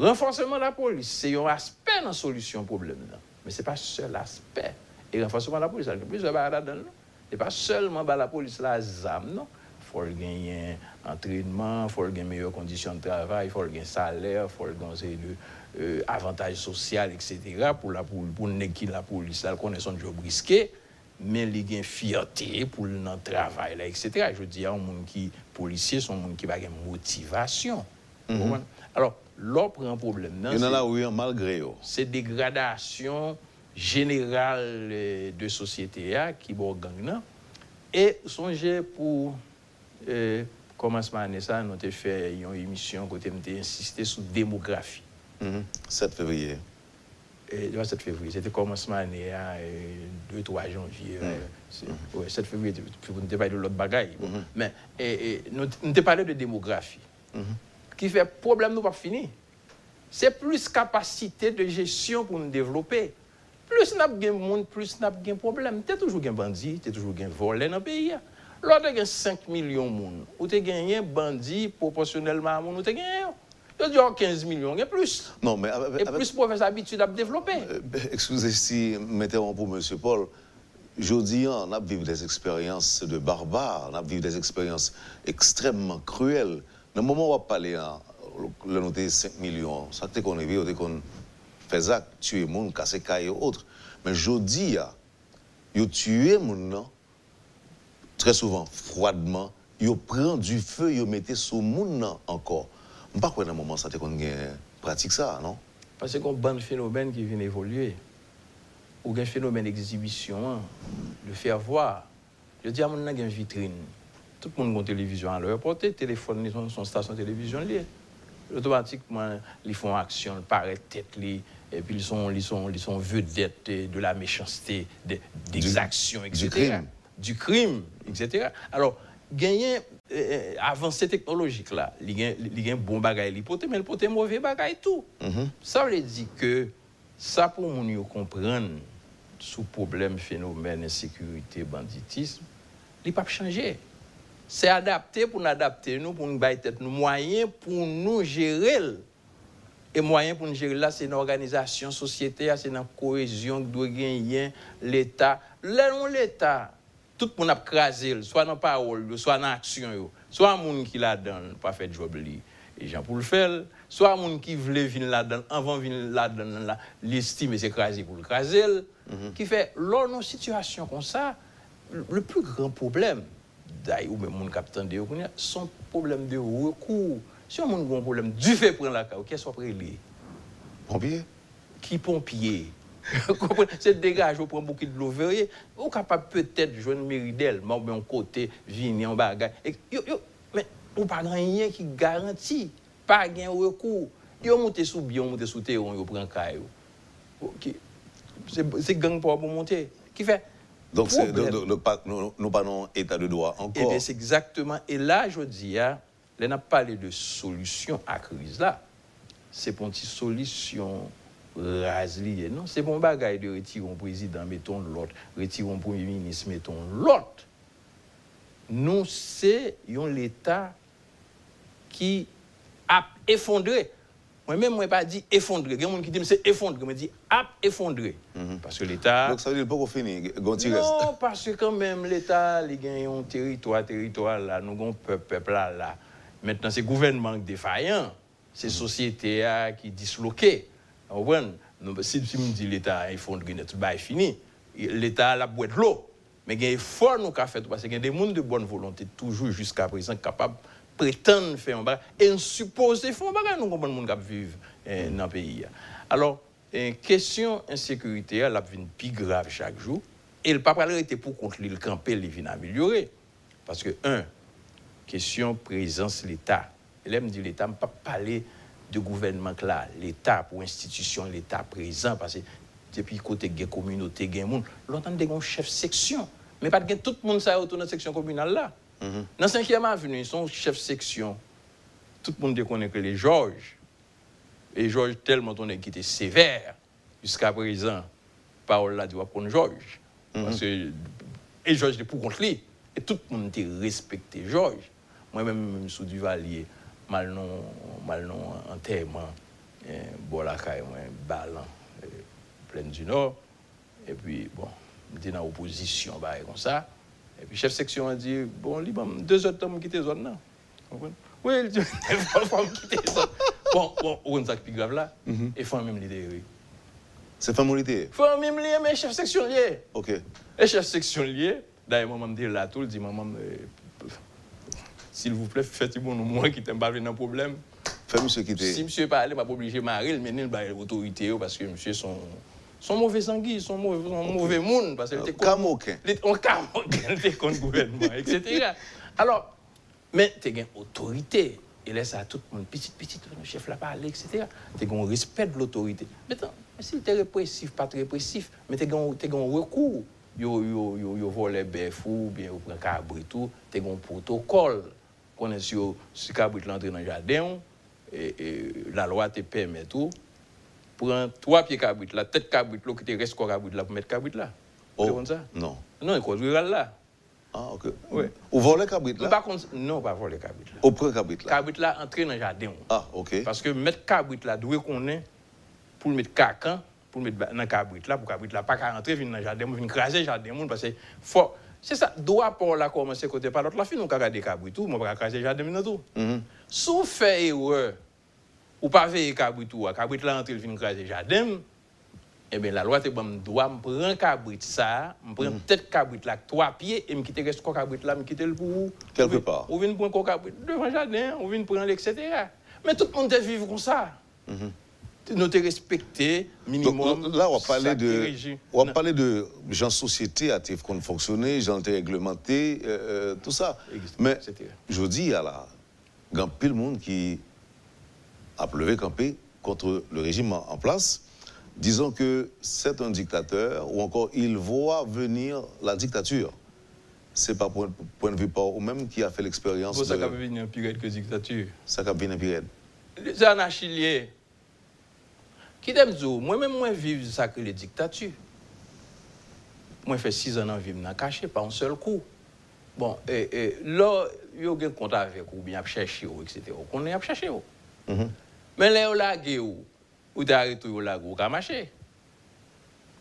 renforseman la polis, se yon aspe nan solusyon problem nan. Men se pa sel aspe. E renforseman la polis, alke plis wè ba adan nan. Non? Se pa selman ba la polis la zam nan. Fol genyen entrenman, fol gen meyo kondisyon de travay, fol gen saler, fol gen se de euh, avantaj sosyal, etc. Pou la pou, pou nek ki la polis la, konen son job riske. men li gen fiyate pou l nan travay la, etc. Je di, an moun ki polisye, son moun ki bagen motivasyon. Mm -hmm. Motivation. Mhm. Alors, l'autre problème. Il y en a là où malgré eux. C'est dégradation général euh, de société qui est gang et songez pour euh, commencement année ça nous avons fait une émission côté insisté sur démographie 7 mm-hmm. février et, 7 février c'était commencement année 2 3 janvier mm. ouais, 7 février vous ne pas de l'autre bagaille mm-hmm. mais et, nous avons parlé de démographie mm-hmm. Qui fait problème nous pas fini c'est plus capacité de gestion pour nous développer plus n'a pas monde, plus n'a pas problème. Tu toujours un bandit, tu toujours un volé dans le pays. Lorsque tu as 5 millions de monde, ou tu gagné un bandit proportionnellement à monde, tu gagné. Tu dis 15 millions, a plus. Non, mais Et plus pour faire habitude à développer. Euh, excusez si m'interromps, M. Paul. Je dis, on a vécu des expériences de barbares, on a vécu des expériences extrêmement cruelles. Le moment où on parler, hein, le noter 5 millions, ça te qu'on est qu'on faisait tuer monde, casser caille et autres. Mais je dis, ils tué monde très souvent froidement, ils prend du feu, ils mettent sous monde encore. Je ne sais pas dans moment ça qu'on pratique ça, non? Parce qu'on a un phénomène qui vient évoluer. Ou un phénomène d'exhibition, hein, de faire voir. Je dis à mon une vitrine. Tout le monde a une télévision à leur portée, téléphone, son station de télévision liée automatiquement, ils font action, ils paraissent tête, et puis ils sont, ils sont, ils sont vedettes de la méchanceté, des actions, etc. Du crime. Du crime, etc. Alors, gagner euh, avancée technologique là, il y a un bon bagage, il peut mais il peut mauvais bagage tout. Mm-hmm. Ça veut dire que ça pour nous comprendre sous problème, phénomène, insécurité, banditisme, il ne Se adapte pou nou adapte nou, pou nou bay tèt nou. Mwayen pou nou jerel. E mwayen pou nou jerel la, se nan organizasyon, sosyete ya, se nan korezyon, dwe genyen, l'Etat. Lè non l'Etat, tout pou nou ap krasel, swa nan parol yo, swa nan aksyon yo, swa moun ki la dan, pa fè job li, e jan pou l'fèl, swa moun ki vle vin la dan, anvan vin la dan nan la, l'estime se krasel pou l'krasel, mm -hmm. ki fè, lò nou situasyon kon sa, le plus gran probleme, daye ou men moun kapitan de yo koun ya, son problem de rekou. Si yon moun goun problem, du fe pren la ka ou, kè so apre li? Pompye? Ki pompye? Se degaj ou pren boukid lo verye, ou kapap peut-et jwen meridel, moun ben kote, vini, an bagay. Yo, yo, men, ou pa gran yon ki garanti, pa gen rekou. Yo monte sou biyon, monte sou teron, yo pren kay yo. Se gang pou apon monte. Ki fè? Donc, nous pas dans état de droit encore. Eh c'est exactement. Et là, je dis, hein, on a parlé de solution à la crise là. C'est pour une solution rasée. Non, c'est bon bagaille de retirer un président, mettons l'autre, retirer un premier ministre, mettons l'autre. Nous, c'est l'État qui a effondré moi-même, je n'ai pas dit effondrer. Il y a des gens qui disent c'est effondrer. Je dis ap effondrer. Mhm. Parce que l'État. Donc ça veut dire pas qu'on finit. Non, parce que quand même, l'État, il a un territoire, territoire là, nous avons un peuple, peuple là, là. Maintenant, c'est le gouvernement défaillant. C'est la mhm. société qui est disloquée. Si je me dis l'État a effondré, tout est fini. L'État a la boîte de l'eau. Mais il y a un effort nous avons fait parce qu'il y a des gens de bonne volonté, toujours jusqu'à présent, capables prétendent faire un bagarre et on suppose faire un bagarre, nous comprenons les gens qui vivent eh, dans le pays. Alors, eh, question insécurité, elle devient plus grave chaque jour. Et le pape était pour contre l'île camper, il vient améliorer. Parce que, un, question présence l'État. L'homme dit l'État, ne pas parler de gouvernement là, l'État pour institution, l'État présent, parce que depuis côté de la communauté, il y a des gens, l'autre, chef section. Mais pas de tout le monde, ça autour de la section communale là. Mm -hmm. Nan 5e avenu, son chef seksyon, tout moun de konen ke le George, e George telman tonen ki te sever, jiska prezan, parol la diwa pon George. Mm -hmm. E George de pou kont li, e tout moun te respekte George. Mwen men mwen sou du valye, mal non anterman, non eh, bolakay mwen balan, eh, plen du nor, e pi bon, mwen te nan oposisyon baye kon sa, Et puis, chef section a dit, bon, li, bon, deux autres hommes quittent zone, non? Oui, il dit, deux femmes quittent zone. Bon, bon, on s'en plus grave là. Mhm. Et femme même l'idée, oui. C'est femme ou l'idée? Femme même l'idée, mais chef section lié. OK. Et chef section lié, d'ailleurs, maman me dit là tout, elle dit, maman, euh, s'il vous plaît, faites bon, moi qui t'aime pas venir un problème. Fais monsieur quitter. Si monsieur parle, m'a pas obligé de marier, mais il va l'autorité parce que monsieur son. Son mauvais sanguin, son mauvais, son mauvais monde parce que était camoquin. On camoquin, était contre gouvernement, etc. Alors, mais tu as une autorité. Et là, ça tout le monde, petit, petit, le chef là parlé, etc. Tu as un respect de l'autorité. Maintenant, si tu es répressif, pas très répressif, mais tu as un recours. Yo, yo, yo, yo volé bœuf ou bien yo tout, tu as un protocole connaît si si cabrit l'entrée dans le jardin et, et, la loi te permet tout prend trois pieds cabrit là, tête cabrit là, qui te reste corps cabrit là pour mettre cabrit là. Oh, comme ça Non. Non, il cause rural là. Ah, OK. Oui. Ou voler cabrit là Par contre, non, pas voler cabrit là. Ou prend cabrit là. Cabrit là entrer dans le jardin. Ah, OK. Parce que mettre cabrit là, d'où qu'on est pour mettre cacan, pour mettre dans cabrit là, pour cabrit là pas qu'à rentrer venir dans le jardin, venir craser jardin parce que faut c'est ça, droit pour la commencer côté par l'autre, la fin, on peut regarder cabrit tout, on peut craser jardin tout. Mm-hmm. Sous fait erreur, ou pas veiller cabrit tout, cabrit là, entre le fin craser jardin, eh bien, la loi te bon, doit me prendre cabrit ça, me prendre mm tête cabrit là, trois pieds, et me quitter reste quoi cabrit là, me quitter le pour. Quelque part. Ou vient prendre cabrit devant jardin, ou vient prendre, etc. Mais tout le monde vivre comme ça. Mm nous te respecter minimum. Donc, là, on parler de, on parler de gens société à qu'on fonctionner, gens réglementés, euh, euh, tout ça. Mais je dis à la, il y a le monde qui a pleuvé campé contre le régime en, place, disant que c'est un dictateur ou encore il voit venir la dictature. C'est pas point, point de vue pas ou même qui a fait l'expérience. Ça de... venir un pire que dictature. Ça a venir un pire. Les qui t'aime moi-même, moi, vivre ça que les dictatures. Moi, fait six ans en vivre dans caché, pas un seul coup. Bon, et, et là, il y a un compte avec ou bien chercher, etc. On est à chercher. Mm Men le yo lage ou, ou ta retou yo lage ou ka mache.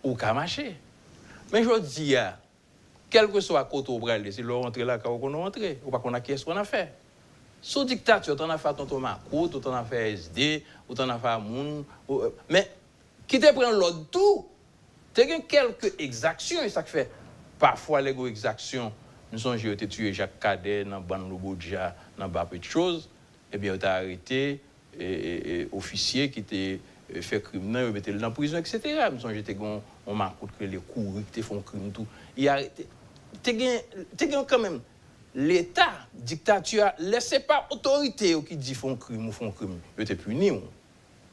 Ou ka mache. Men jò di ya, kelke so a koto ou brale, si lò rentre la ka ou kono rentre, ou pa kon a kyes kon a fe. Sou diktat yo, tan a fa tonton Makout, ou tan a fe SD, ou tan a fa moun, ou, euh, men ki te pren lò d'ou, te gen kelke exaksyon, e sa ke fe, Parfwa le go exaksyon, nou son je yo te tue Jacques Cadet nan ban Louboudia, nan ba pet chose, ebyen yo te arete, et, officier qui était euh, fait crime, il mettait dans la prison, etc. Sommes j'étais on m'a que les courus qui font crime tout. Il a quand même l'État, dictature, laissez pas autorité qui dit font crime ou font crime. Ils étaient punis.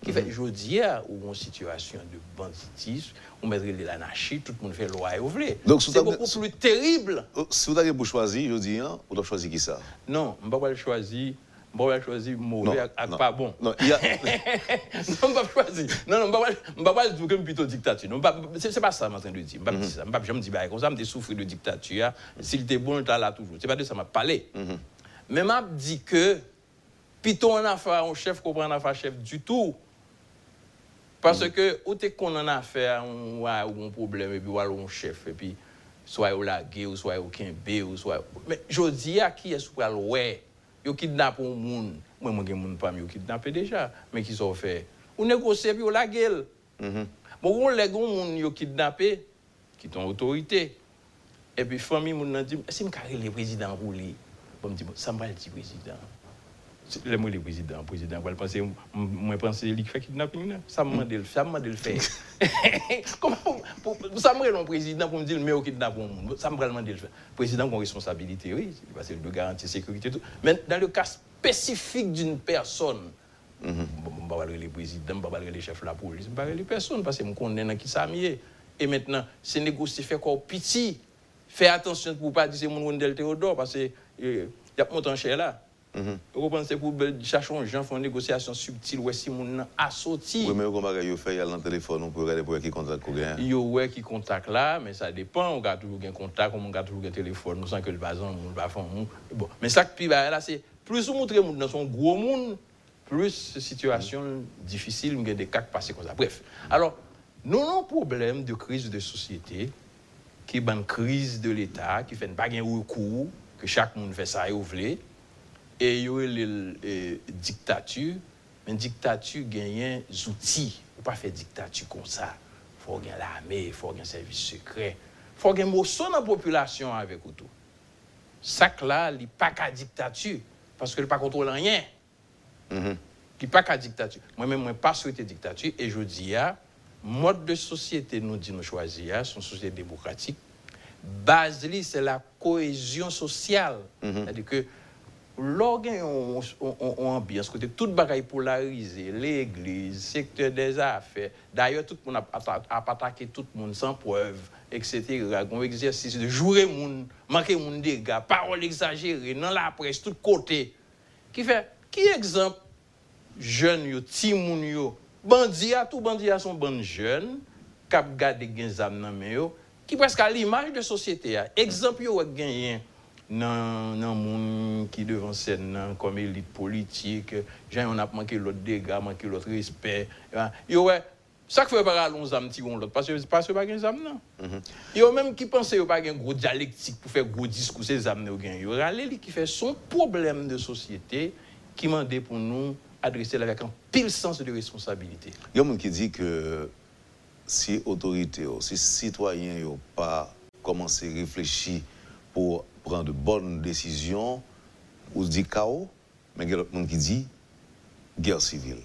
Qui fait, je dis, ou une situation de banditisme, on mettrait l'anarchie, tout le monde fait loi et. Donc, c'est beaucoup plus terrible. Euh, si vous avez choisi, je dis, hein, vous avez choisi qui ça? Non, je ne vais pas choisir Mba wè chwazi mwove non, ak non. pa bon. Non, non mba chwazi. Non, mba wè dvouke mpito diktatü. Se pa sa mwen ten de di. Mba pti sa. Mba pti jom di baye. Kon sa mte soufri de diktatü ya. Sil te bon, ta la toujou. Se pa de sa mwa pale. Men mm-hmm. mwa di ke, pito an afa an chef, ko pre an afa chef du tout. Parce mm-hmm. ke, ou te kon an afa an wè ou an problem, epi wè ou an chef, epi soye ou la ge, ou soye ou kenbe, ou soye ou... Men, jodi ya ki es wè l wè. yo kidnap un moun. Mwen mwen gen moun pam yo kidnapé déjà, mais qui sont fait. Ou négocier puis ou la gueule. Mhm. Bon, on lèg un moun yo kidnappé qui ton autorité. Et puis famille moun nan dit, si me carré le président pour lui. Bon me dit, ça me va le président. Le mwen le prezident, prezident, wèl panse, mwen panse li ki fè kidnapping nan. Sa mwen del fè, sa mwen del fè. Sa mwen lon prezident pou mwen di l mè ou kidnap ou moun. Sa mwen del fè. Prezident kon responsabilité, oui. Parce qu'il doit garantir sécurité tout. Men, dan le cas spécifique d'une personne, mwen pa valre le prezident, mwen pa valre le chef la police, bon, bon, mwen pa valre le personne, parce mwen konnen nan ki sa miye. Et maintenant, se negose fè kor piti. Fè attention pou pa di se moun wèndel Théodore, parce euh, y ap montan chè la. Ou kon se pou chachon jan fon negosyasyon subtil wè si moun nan asoti. Wè men ou kon bagay yo fè yal nan telefon ou pou gade pou wè ki kontak kou gen. Yo wè ki kontak la, men sa depan. Ou gade toujou gen kontak, ou moun gade toujou gen telefon. Nou san ke l'bazan, moun l'bafan, moun. Bon, men sa ki pi bagay la se, plus ou moutre moun nan son gwo moun, plus situasyon difisil mwen gen de kak pase kon sa. Bref, alors, nou nan problem de kriz de sosyete, ki ban kriz de l'Etat, ki fè n'pa gen wou kou, ke chak moun fè sa yo vle, e yo e, e diktatü, men diktatü genyen zouti, ou pa fe diktatü kon sa, fò gen l'armè, fò gen servis sekre, fò gen mousso nan populasyon avèk ou tou. Sak la, li pa ka diktatü, paske li pa kontrol an yen. Mm -hmm. Li pa ka diktatü. Mwen men mwen pa souite diktatü, e jodi ya, mod de sosyete nou di nou chwazi ya, son sosyete demokratik, baz li se la koezyon sosyal. Mm -hmm. Tadi ke, lò gen yon ambyans kote tout bagay polarize, l'eglize, sektor des afè, d'ayor tout moun ap, ap, ap atake tout moun san poev, etc. Gon eksersis de jure moun, manke moun dega, parol exagere, nan la pres, tout kote. Ki fè, ki ekzamp, jen yo, ti moun yo, bandiya, tout bandiya son ban jen, kap gade gen zam nan men yo, ki preska l'imaj de sosyete ya. Ekzamp yo wè genyen, nan, nan moun qui devant scène comme élite politique, j'ai on a manqué l'autre dégâts, manqué l'autre respect. Yo ouais, ça fait pas allons zam ti l'autre parce que que pas gen zam non. Mm Yo même qui pense yo pas gen gros dialectique pour faire gros discours ces zam yo gen. Yo rale qui fait son problème de société qui m'a pour nous adresser avec un pile sens de responsabilité. Il y a monde qui dit que si autorité, si citoyen n'ont pas commencé à réfléchir pren de bonn desisyon, ou se di kao, men gen lot moun ki di, ger sivil.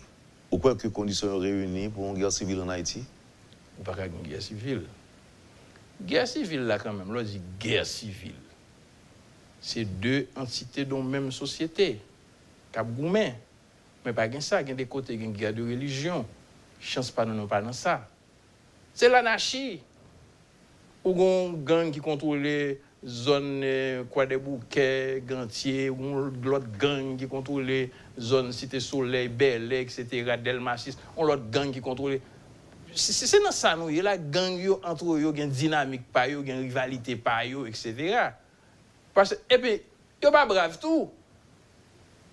Ou kwen ke kondisyon reyouni pou moun ger sivil an Haiti? Ou pa kak moun ger sivil. Ger sivil la kanmen, lò di ger sivil. Se de entite don menm sosyete, kap goumen. Men pa gen sa, gen de kote gen ger de religion. Chans pa nan nou pa nan sa. Se l'anashi. Ou gon gang ki kontrole... zon eh, kwa de bouke, gantye, ou l'ot gang ki kontrole zon site soleil, belè, etc., delmasis, ou l'ot gang ki kontrole. Se nan sa nou, yon la gang yo antro yo gen dinamik pa yo, gen rivalite pa yo, etc. Parce, eh epi, yo pa brav tou.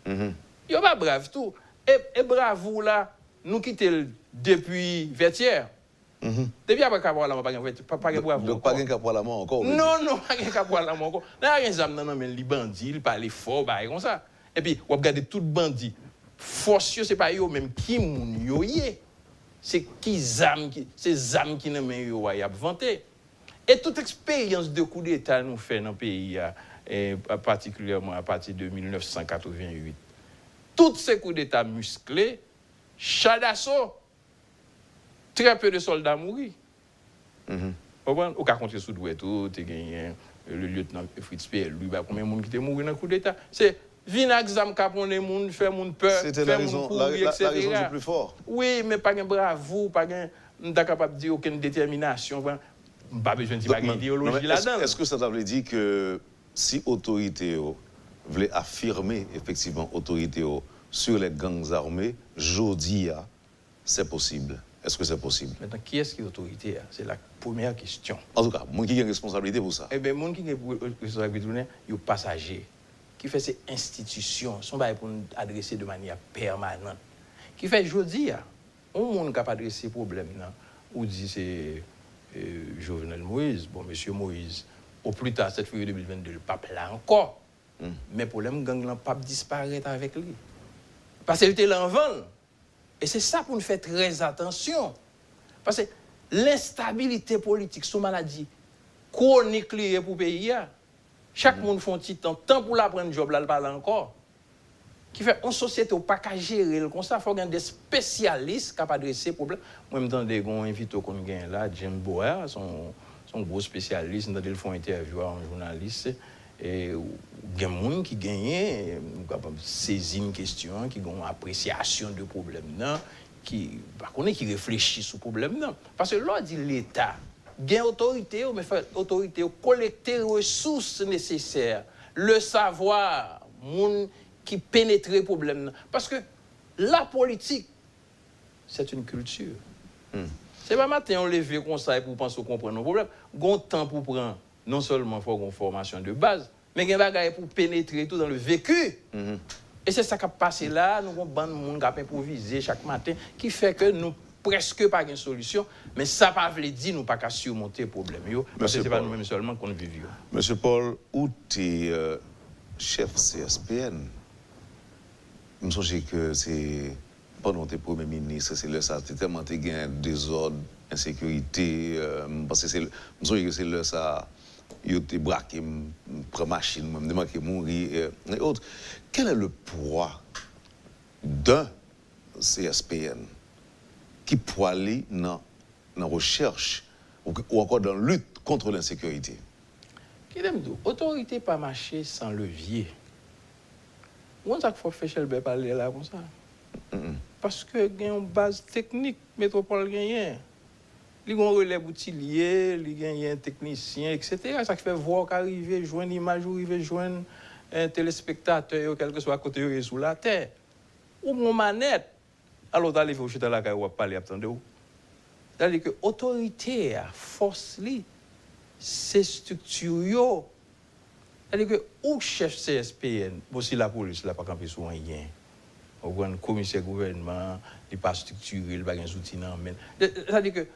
Mm -hmm. Yo pa brav tou. E, eh, e bravou la, nou kite depi vertier. Depuis après Caporal, je n'ai pas de bois. Donc, pas de Caporal encore non non, non, non, pas de Caporal encore. Il y a des hommes qui les bandits, ils parlent fort, comme ça. Et puis, on regarde tout bandit. Force, ce n'est pas eux même qui moun C'est qui zam qui c'est âmes qui n'aiment yo à vanter. Et toute expérience de coup d'État nous fait dans le pays, euh, particulièrement à partir de 1988. Toutes ces coups d'État musclés, Chadasso, très peu de soldats mourus. Mm -hmm. Au cas contre sous tout, tu gagné le lieutenant Fritz Pierre, lui, bah, combien de monde qui est mort dans le coup d'État? C'est vinaigre zam capon les monde faire mon peur c'était la raison la, la, la, raison du plus fort. Oui mais pas un bravo pas un pas capable de dire aucune détermination pas besoin de dire idéologie là-dedans. est-ce que ça veut dire que si autorité voulait affirmer effectivement autorité sur les gangs armés jodi c'est possible? Est-ce que c'est possible? Maintenant, qui est-ce qui est l'autorité hein? C'est la première question. En tout cas, qui a une responsabilité pour ça Eh bien, qui a une responsabilité pour ça, c'est passager qui fait ces institutions, sont pour nous adresser de manière permanente. Qui fait, je dis, on monde qui a adressé problème, ou dit c'est euh, Jovenel Moïse, bon, monsieur Moïse, au plus tard, 7 février 2022, le pape là encore. Hmm. Mais le problème, gang, le pape disparaît avec lui. Parce qu'il était là en E se sa pou nou fè trez atensyon. Pase, l'instabilite politik sou maladi kronik liye pou peyi ya. Chak mm-hmm. moun fon titan, tan pou la pren job la l pala ankor. Ki fè, an sosyete ou pa ka jere l konsa, fò gen de spesyalist kap adrese problem. Mwen mwen tande kon invito kon gen la, Jim Boer, son, son gros spesyalist, mwen tande l fon interviewa an jounaliste, E, gen moun ki genye, nou kapab sezi n kestyon, ki gon apresyasyon de problem nan, ki, bakone ki reflechi sou problem nan. Pase lò di l'Etat, gen otorite ou, men fè otorite ou, kolekte resous neseser, le savoir, moun ki penetre problem nan. Paske la politik, c'est une culture. Mm. Se pa maten yon leve konsay pou panse ou kompren nou problem, gon tan pou pran. non seulement faut une formation de base, mais il y a des pour pénétrer tout dans le vécu. Mm -hmm. Et c'est ça qui a passé là, nous avons un monde qui a improvisé chaque matin, qui fait que nous presque pas une solution, mais ça ne veut pas dire nous pas qu'à surmonter le problème. Yo, parce que ce n'est pas nous-mêmes seulement qu'on vit. Yo. Monsieur Paul, où tu es euh, chef CSPN Je me souviens que c'est pendant tes premiers ministres, c'est là ça, tu tellement tu gain désordre, insécurité, euh, parce que c'est, je me souviens que c'est là ça. yo te braqué, prend machine, me demande que mourir et e autres. Quel est le poids d'un CSPN qui poids dans la recherche ou, ou encore dans la lutte contre l'insécurité Kedemdou, autorité pas marché sans levier. On ça faut faire Chelbe parler là comme ça. Parce que y a une base technique métropole gagnée. Li gon relèv bouti liye, li gen yon teknisyen, etc. Sa ki fè vwa k arrive, jwen imaj ou arrive, jwen eh, telespektatè yo, kelke swa kote yo yon sou la tè. Ou moun manèt, alo dalè fè ou chita la kè wap pale ap tande ou. Dalè ke otorite a fos li, se struktur yo. Dalè ke ou chef CSPN, bo si la polis la pa kampi sou an yen. Ou gwen komise gouvernement, li pa strukturil, bagen zouti nan men. Dalè ke...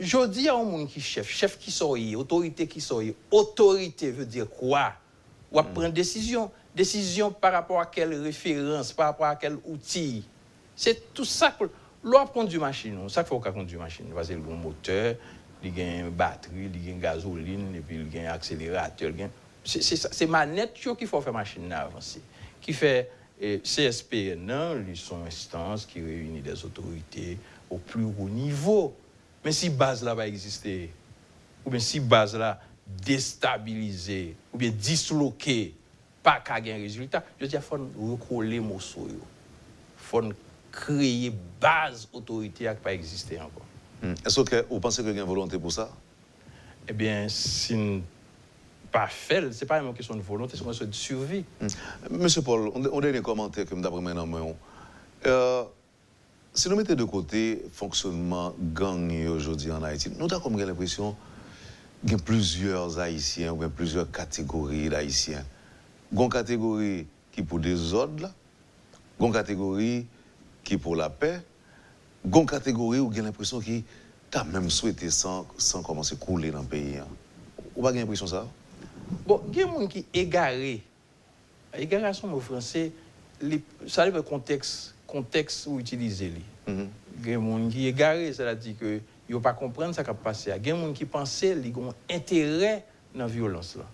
Jodi a ou moun ki chef, chef ki soye, otorite ki soye, otorite ve dire kwa? Ou ap pren desisyon, desisyon par rapport a kel referans, par rapport a kel outil. Se tout sa, lou ap kondi machin nou, sa fwa ou ka kondi machin nou, vase l bon moteur, li gen bateri, li gen gazoline, li gen akselerateur, li gen... Se manet yo ki fwa fwe machin nou avansi, ki fwe eh, CSPN nan, li son instance ki reuni des otorite ou plurou nivou, Mais si base là va exister, ou bien si base là déstabilisée, ou bien disloquée, pas qu'à un résultat, je dis qu'il faut recoller morceaux. Il faut créer base autorité qui pas exister encore. Hmm. Est-ce que vous pensez qu'il y a une volonté pour ça? Eh bien, si pas fait, ce n'est pas une question de volonté, c'est une question de survie. Mm. Monsieur Paul, on, a des commentaires que d'après maintenant. Euh, si nous mettons de côté le fonctionnement gang aujourd'hui en Haïti, nous avons l'impression qu'il y a plusieurs Haïtiens ou plusieurs catégories d'Haïtiens. Il y a une catégorie qui est pour des ordres, il y a une catégorie qui est pour la paix, il y a une catégorie où il y a l'impression qu'il a même souhaité sans, sans commencer à couler dans le pays. Hein. Vous n'avez pas l'impression ça? Bon, il y a des gens qui égarés. Égaration, mot français, ça dépend du contexte, contexte où utiliser. Il y a des gens qui sont égarés, c'est-à-dire qu'ils ne pas comprendre ce qui a passé. Il y a des gens qui pensent qu'ils ont intérêt dans la violence. Là.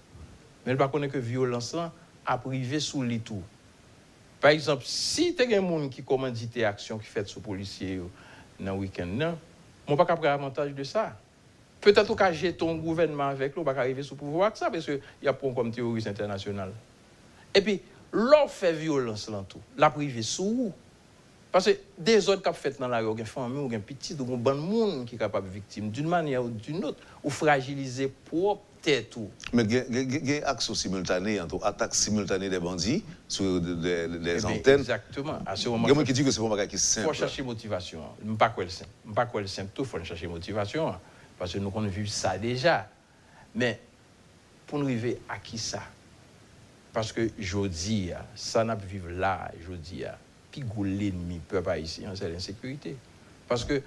Mais ils ne connaissent que la violence là, a privé sous les tout. Par exemple, si tu as des gens qui commandent des actions qui fait sur les policiers dans le week-end, je ne pas prendre avantage de ça. Peut-être qu'à jeter ton gouvernement avec lui, va arriver sous pouvoir avec ça, parce qu'il y a pas comme terroriste international. Et puis, l'on fait violence dans tout, la privée sous Parce que des autres qui ont fait dans la rue, des familles, ou des petits, ou bon monde qui est capable de victime d'une manière ou d'une autre, ou fragiliser propre tête. Mais il y a action simultanée, attaque simultanée des bandits sur des, des eh antennes. Exactement. À ce moment, il y a qui dit que c'est pas un qui simple. Il faut chercher motivation. Je ne pas quoi le simple. Je ne pas quoi le simple. Il faut chercher motivation parce que nous avons vu ça déjà. Mais pour nous arriver à qui ça? Parce que je dis, ça n'a pas vivre là, je dis, pi gou l'ennemi pe pa isi an se l'insekurite. Paske,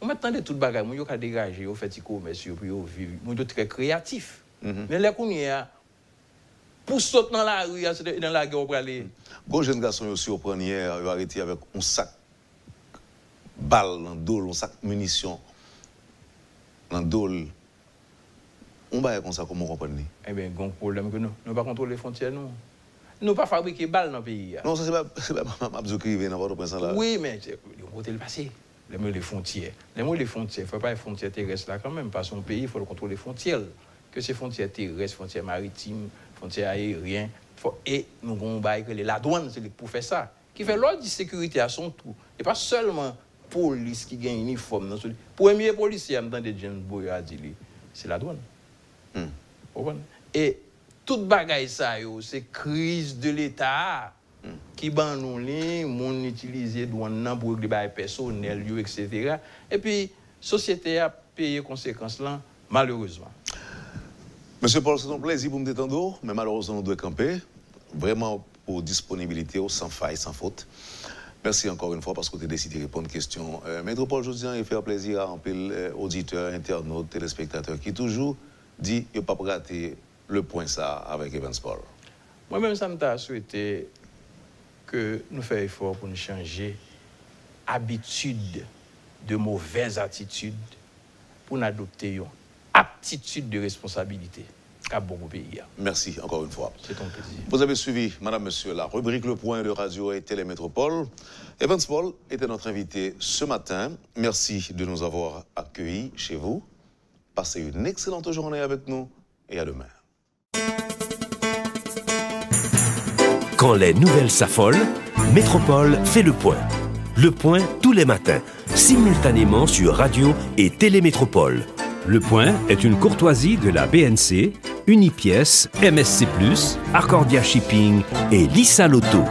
ou mèten de tout bagay, moun yo ka degaje, yo feti koumès, yo pri yo vivi, moun yo tre kreatif. Mhm. Men lè kounye a, pou sot nan la ru, nan la ge ou prale. Gon jen gason yo si yo pren yè, yo areti avèk on sak bal nan dol, on sak munisyon nan dol. On ba yè kon sa komon kompren li? E eh ben, gon problem ke nou. Nou pa kontrol le fontyen nou. Nous. pas fabriquer balles dans le pays. Non, ça c'est pas, pas Mabzou qui vient dans votre prince là. Oui, mais le passé. Les mots les frontières. Les mots les frontières, il ne faut pas les frontières terrestres là quand même. Pas son pays, il faut le contrôler les frontières. Que ces frontières terrestres, frontières maritimes, frontières aériennes. Et nous avons que la douane, c'est pour faire ça. Qui fait l'ordre de sécurité à son tour. Et pas seulement police qui gagne uniforme. Premier policier, en temps de James Boy a dit, c'est la douane. Hmm. Et toute bagaille ça, c'est crise de l'État hmm. qui ban nous les, mon utiliser douane pour les bails personnels, etc. Et puis, société a payé conséquences là, malheureusement. Monsieur Paul, c'est un plaisir pour me détendre, mais malheureusement, nous devons camper. Vraiment pour disponibilité, sans faille, sans faute. Merci encore une fois parce que tu as décidé de répondre aux questions. Euh, Métropole, je il fait plaisir à un peu euh, internautes, téléspectateurs qui toujours dit qu'il ne pas rater le point ça avec Evans Paul. Moi-même, ça m'a souhaité que nous fassions effort pour nous changer habitude de mauvaises attitudes pour nous adopter une aptitude de responsabilité. Merci encore une fois. C'est un plaisir. Vous avez suivi, Madame, Monsieur, la rubrique Le Point de Radio et Télémétropole. Evans Paul était notre invité ce matin. Merci de nous avoir accueillis chez vous. Passez une excellente journée avec nous et à demain. Quand les nouvelles s'affolent, Métropole fait le point. Le point tous les matins, simultanément sur Radio et Télémétropole. Le Point est une courtoisie de la BNC, Unipièce, MSC+, Arcordia Shipping et Lisa Lotto.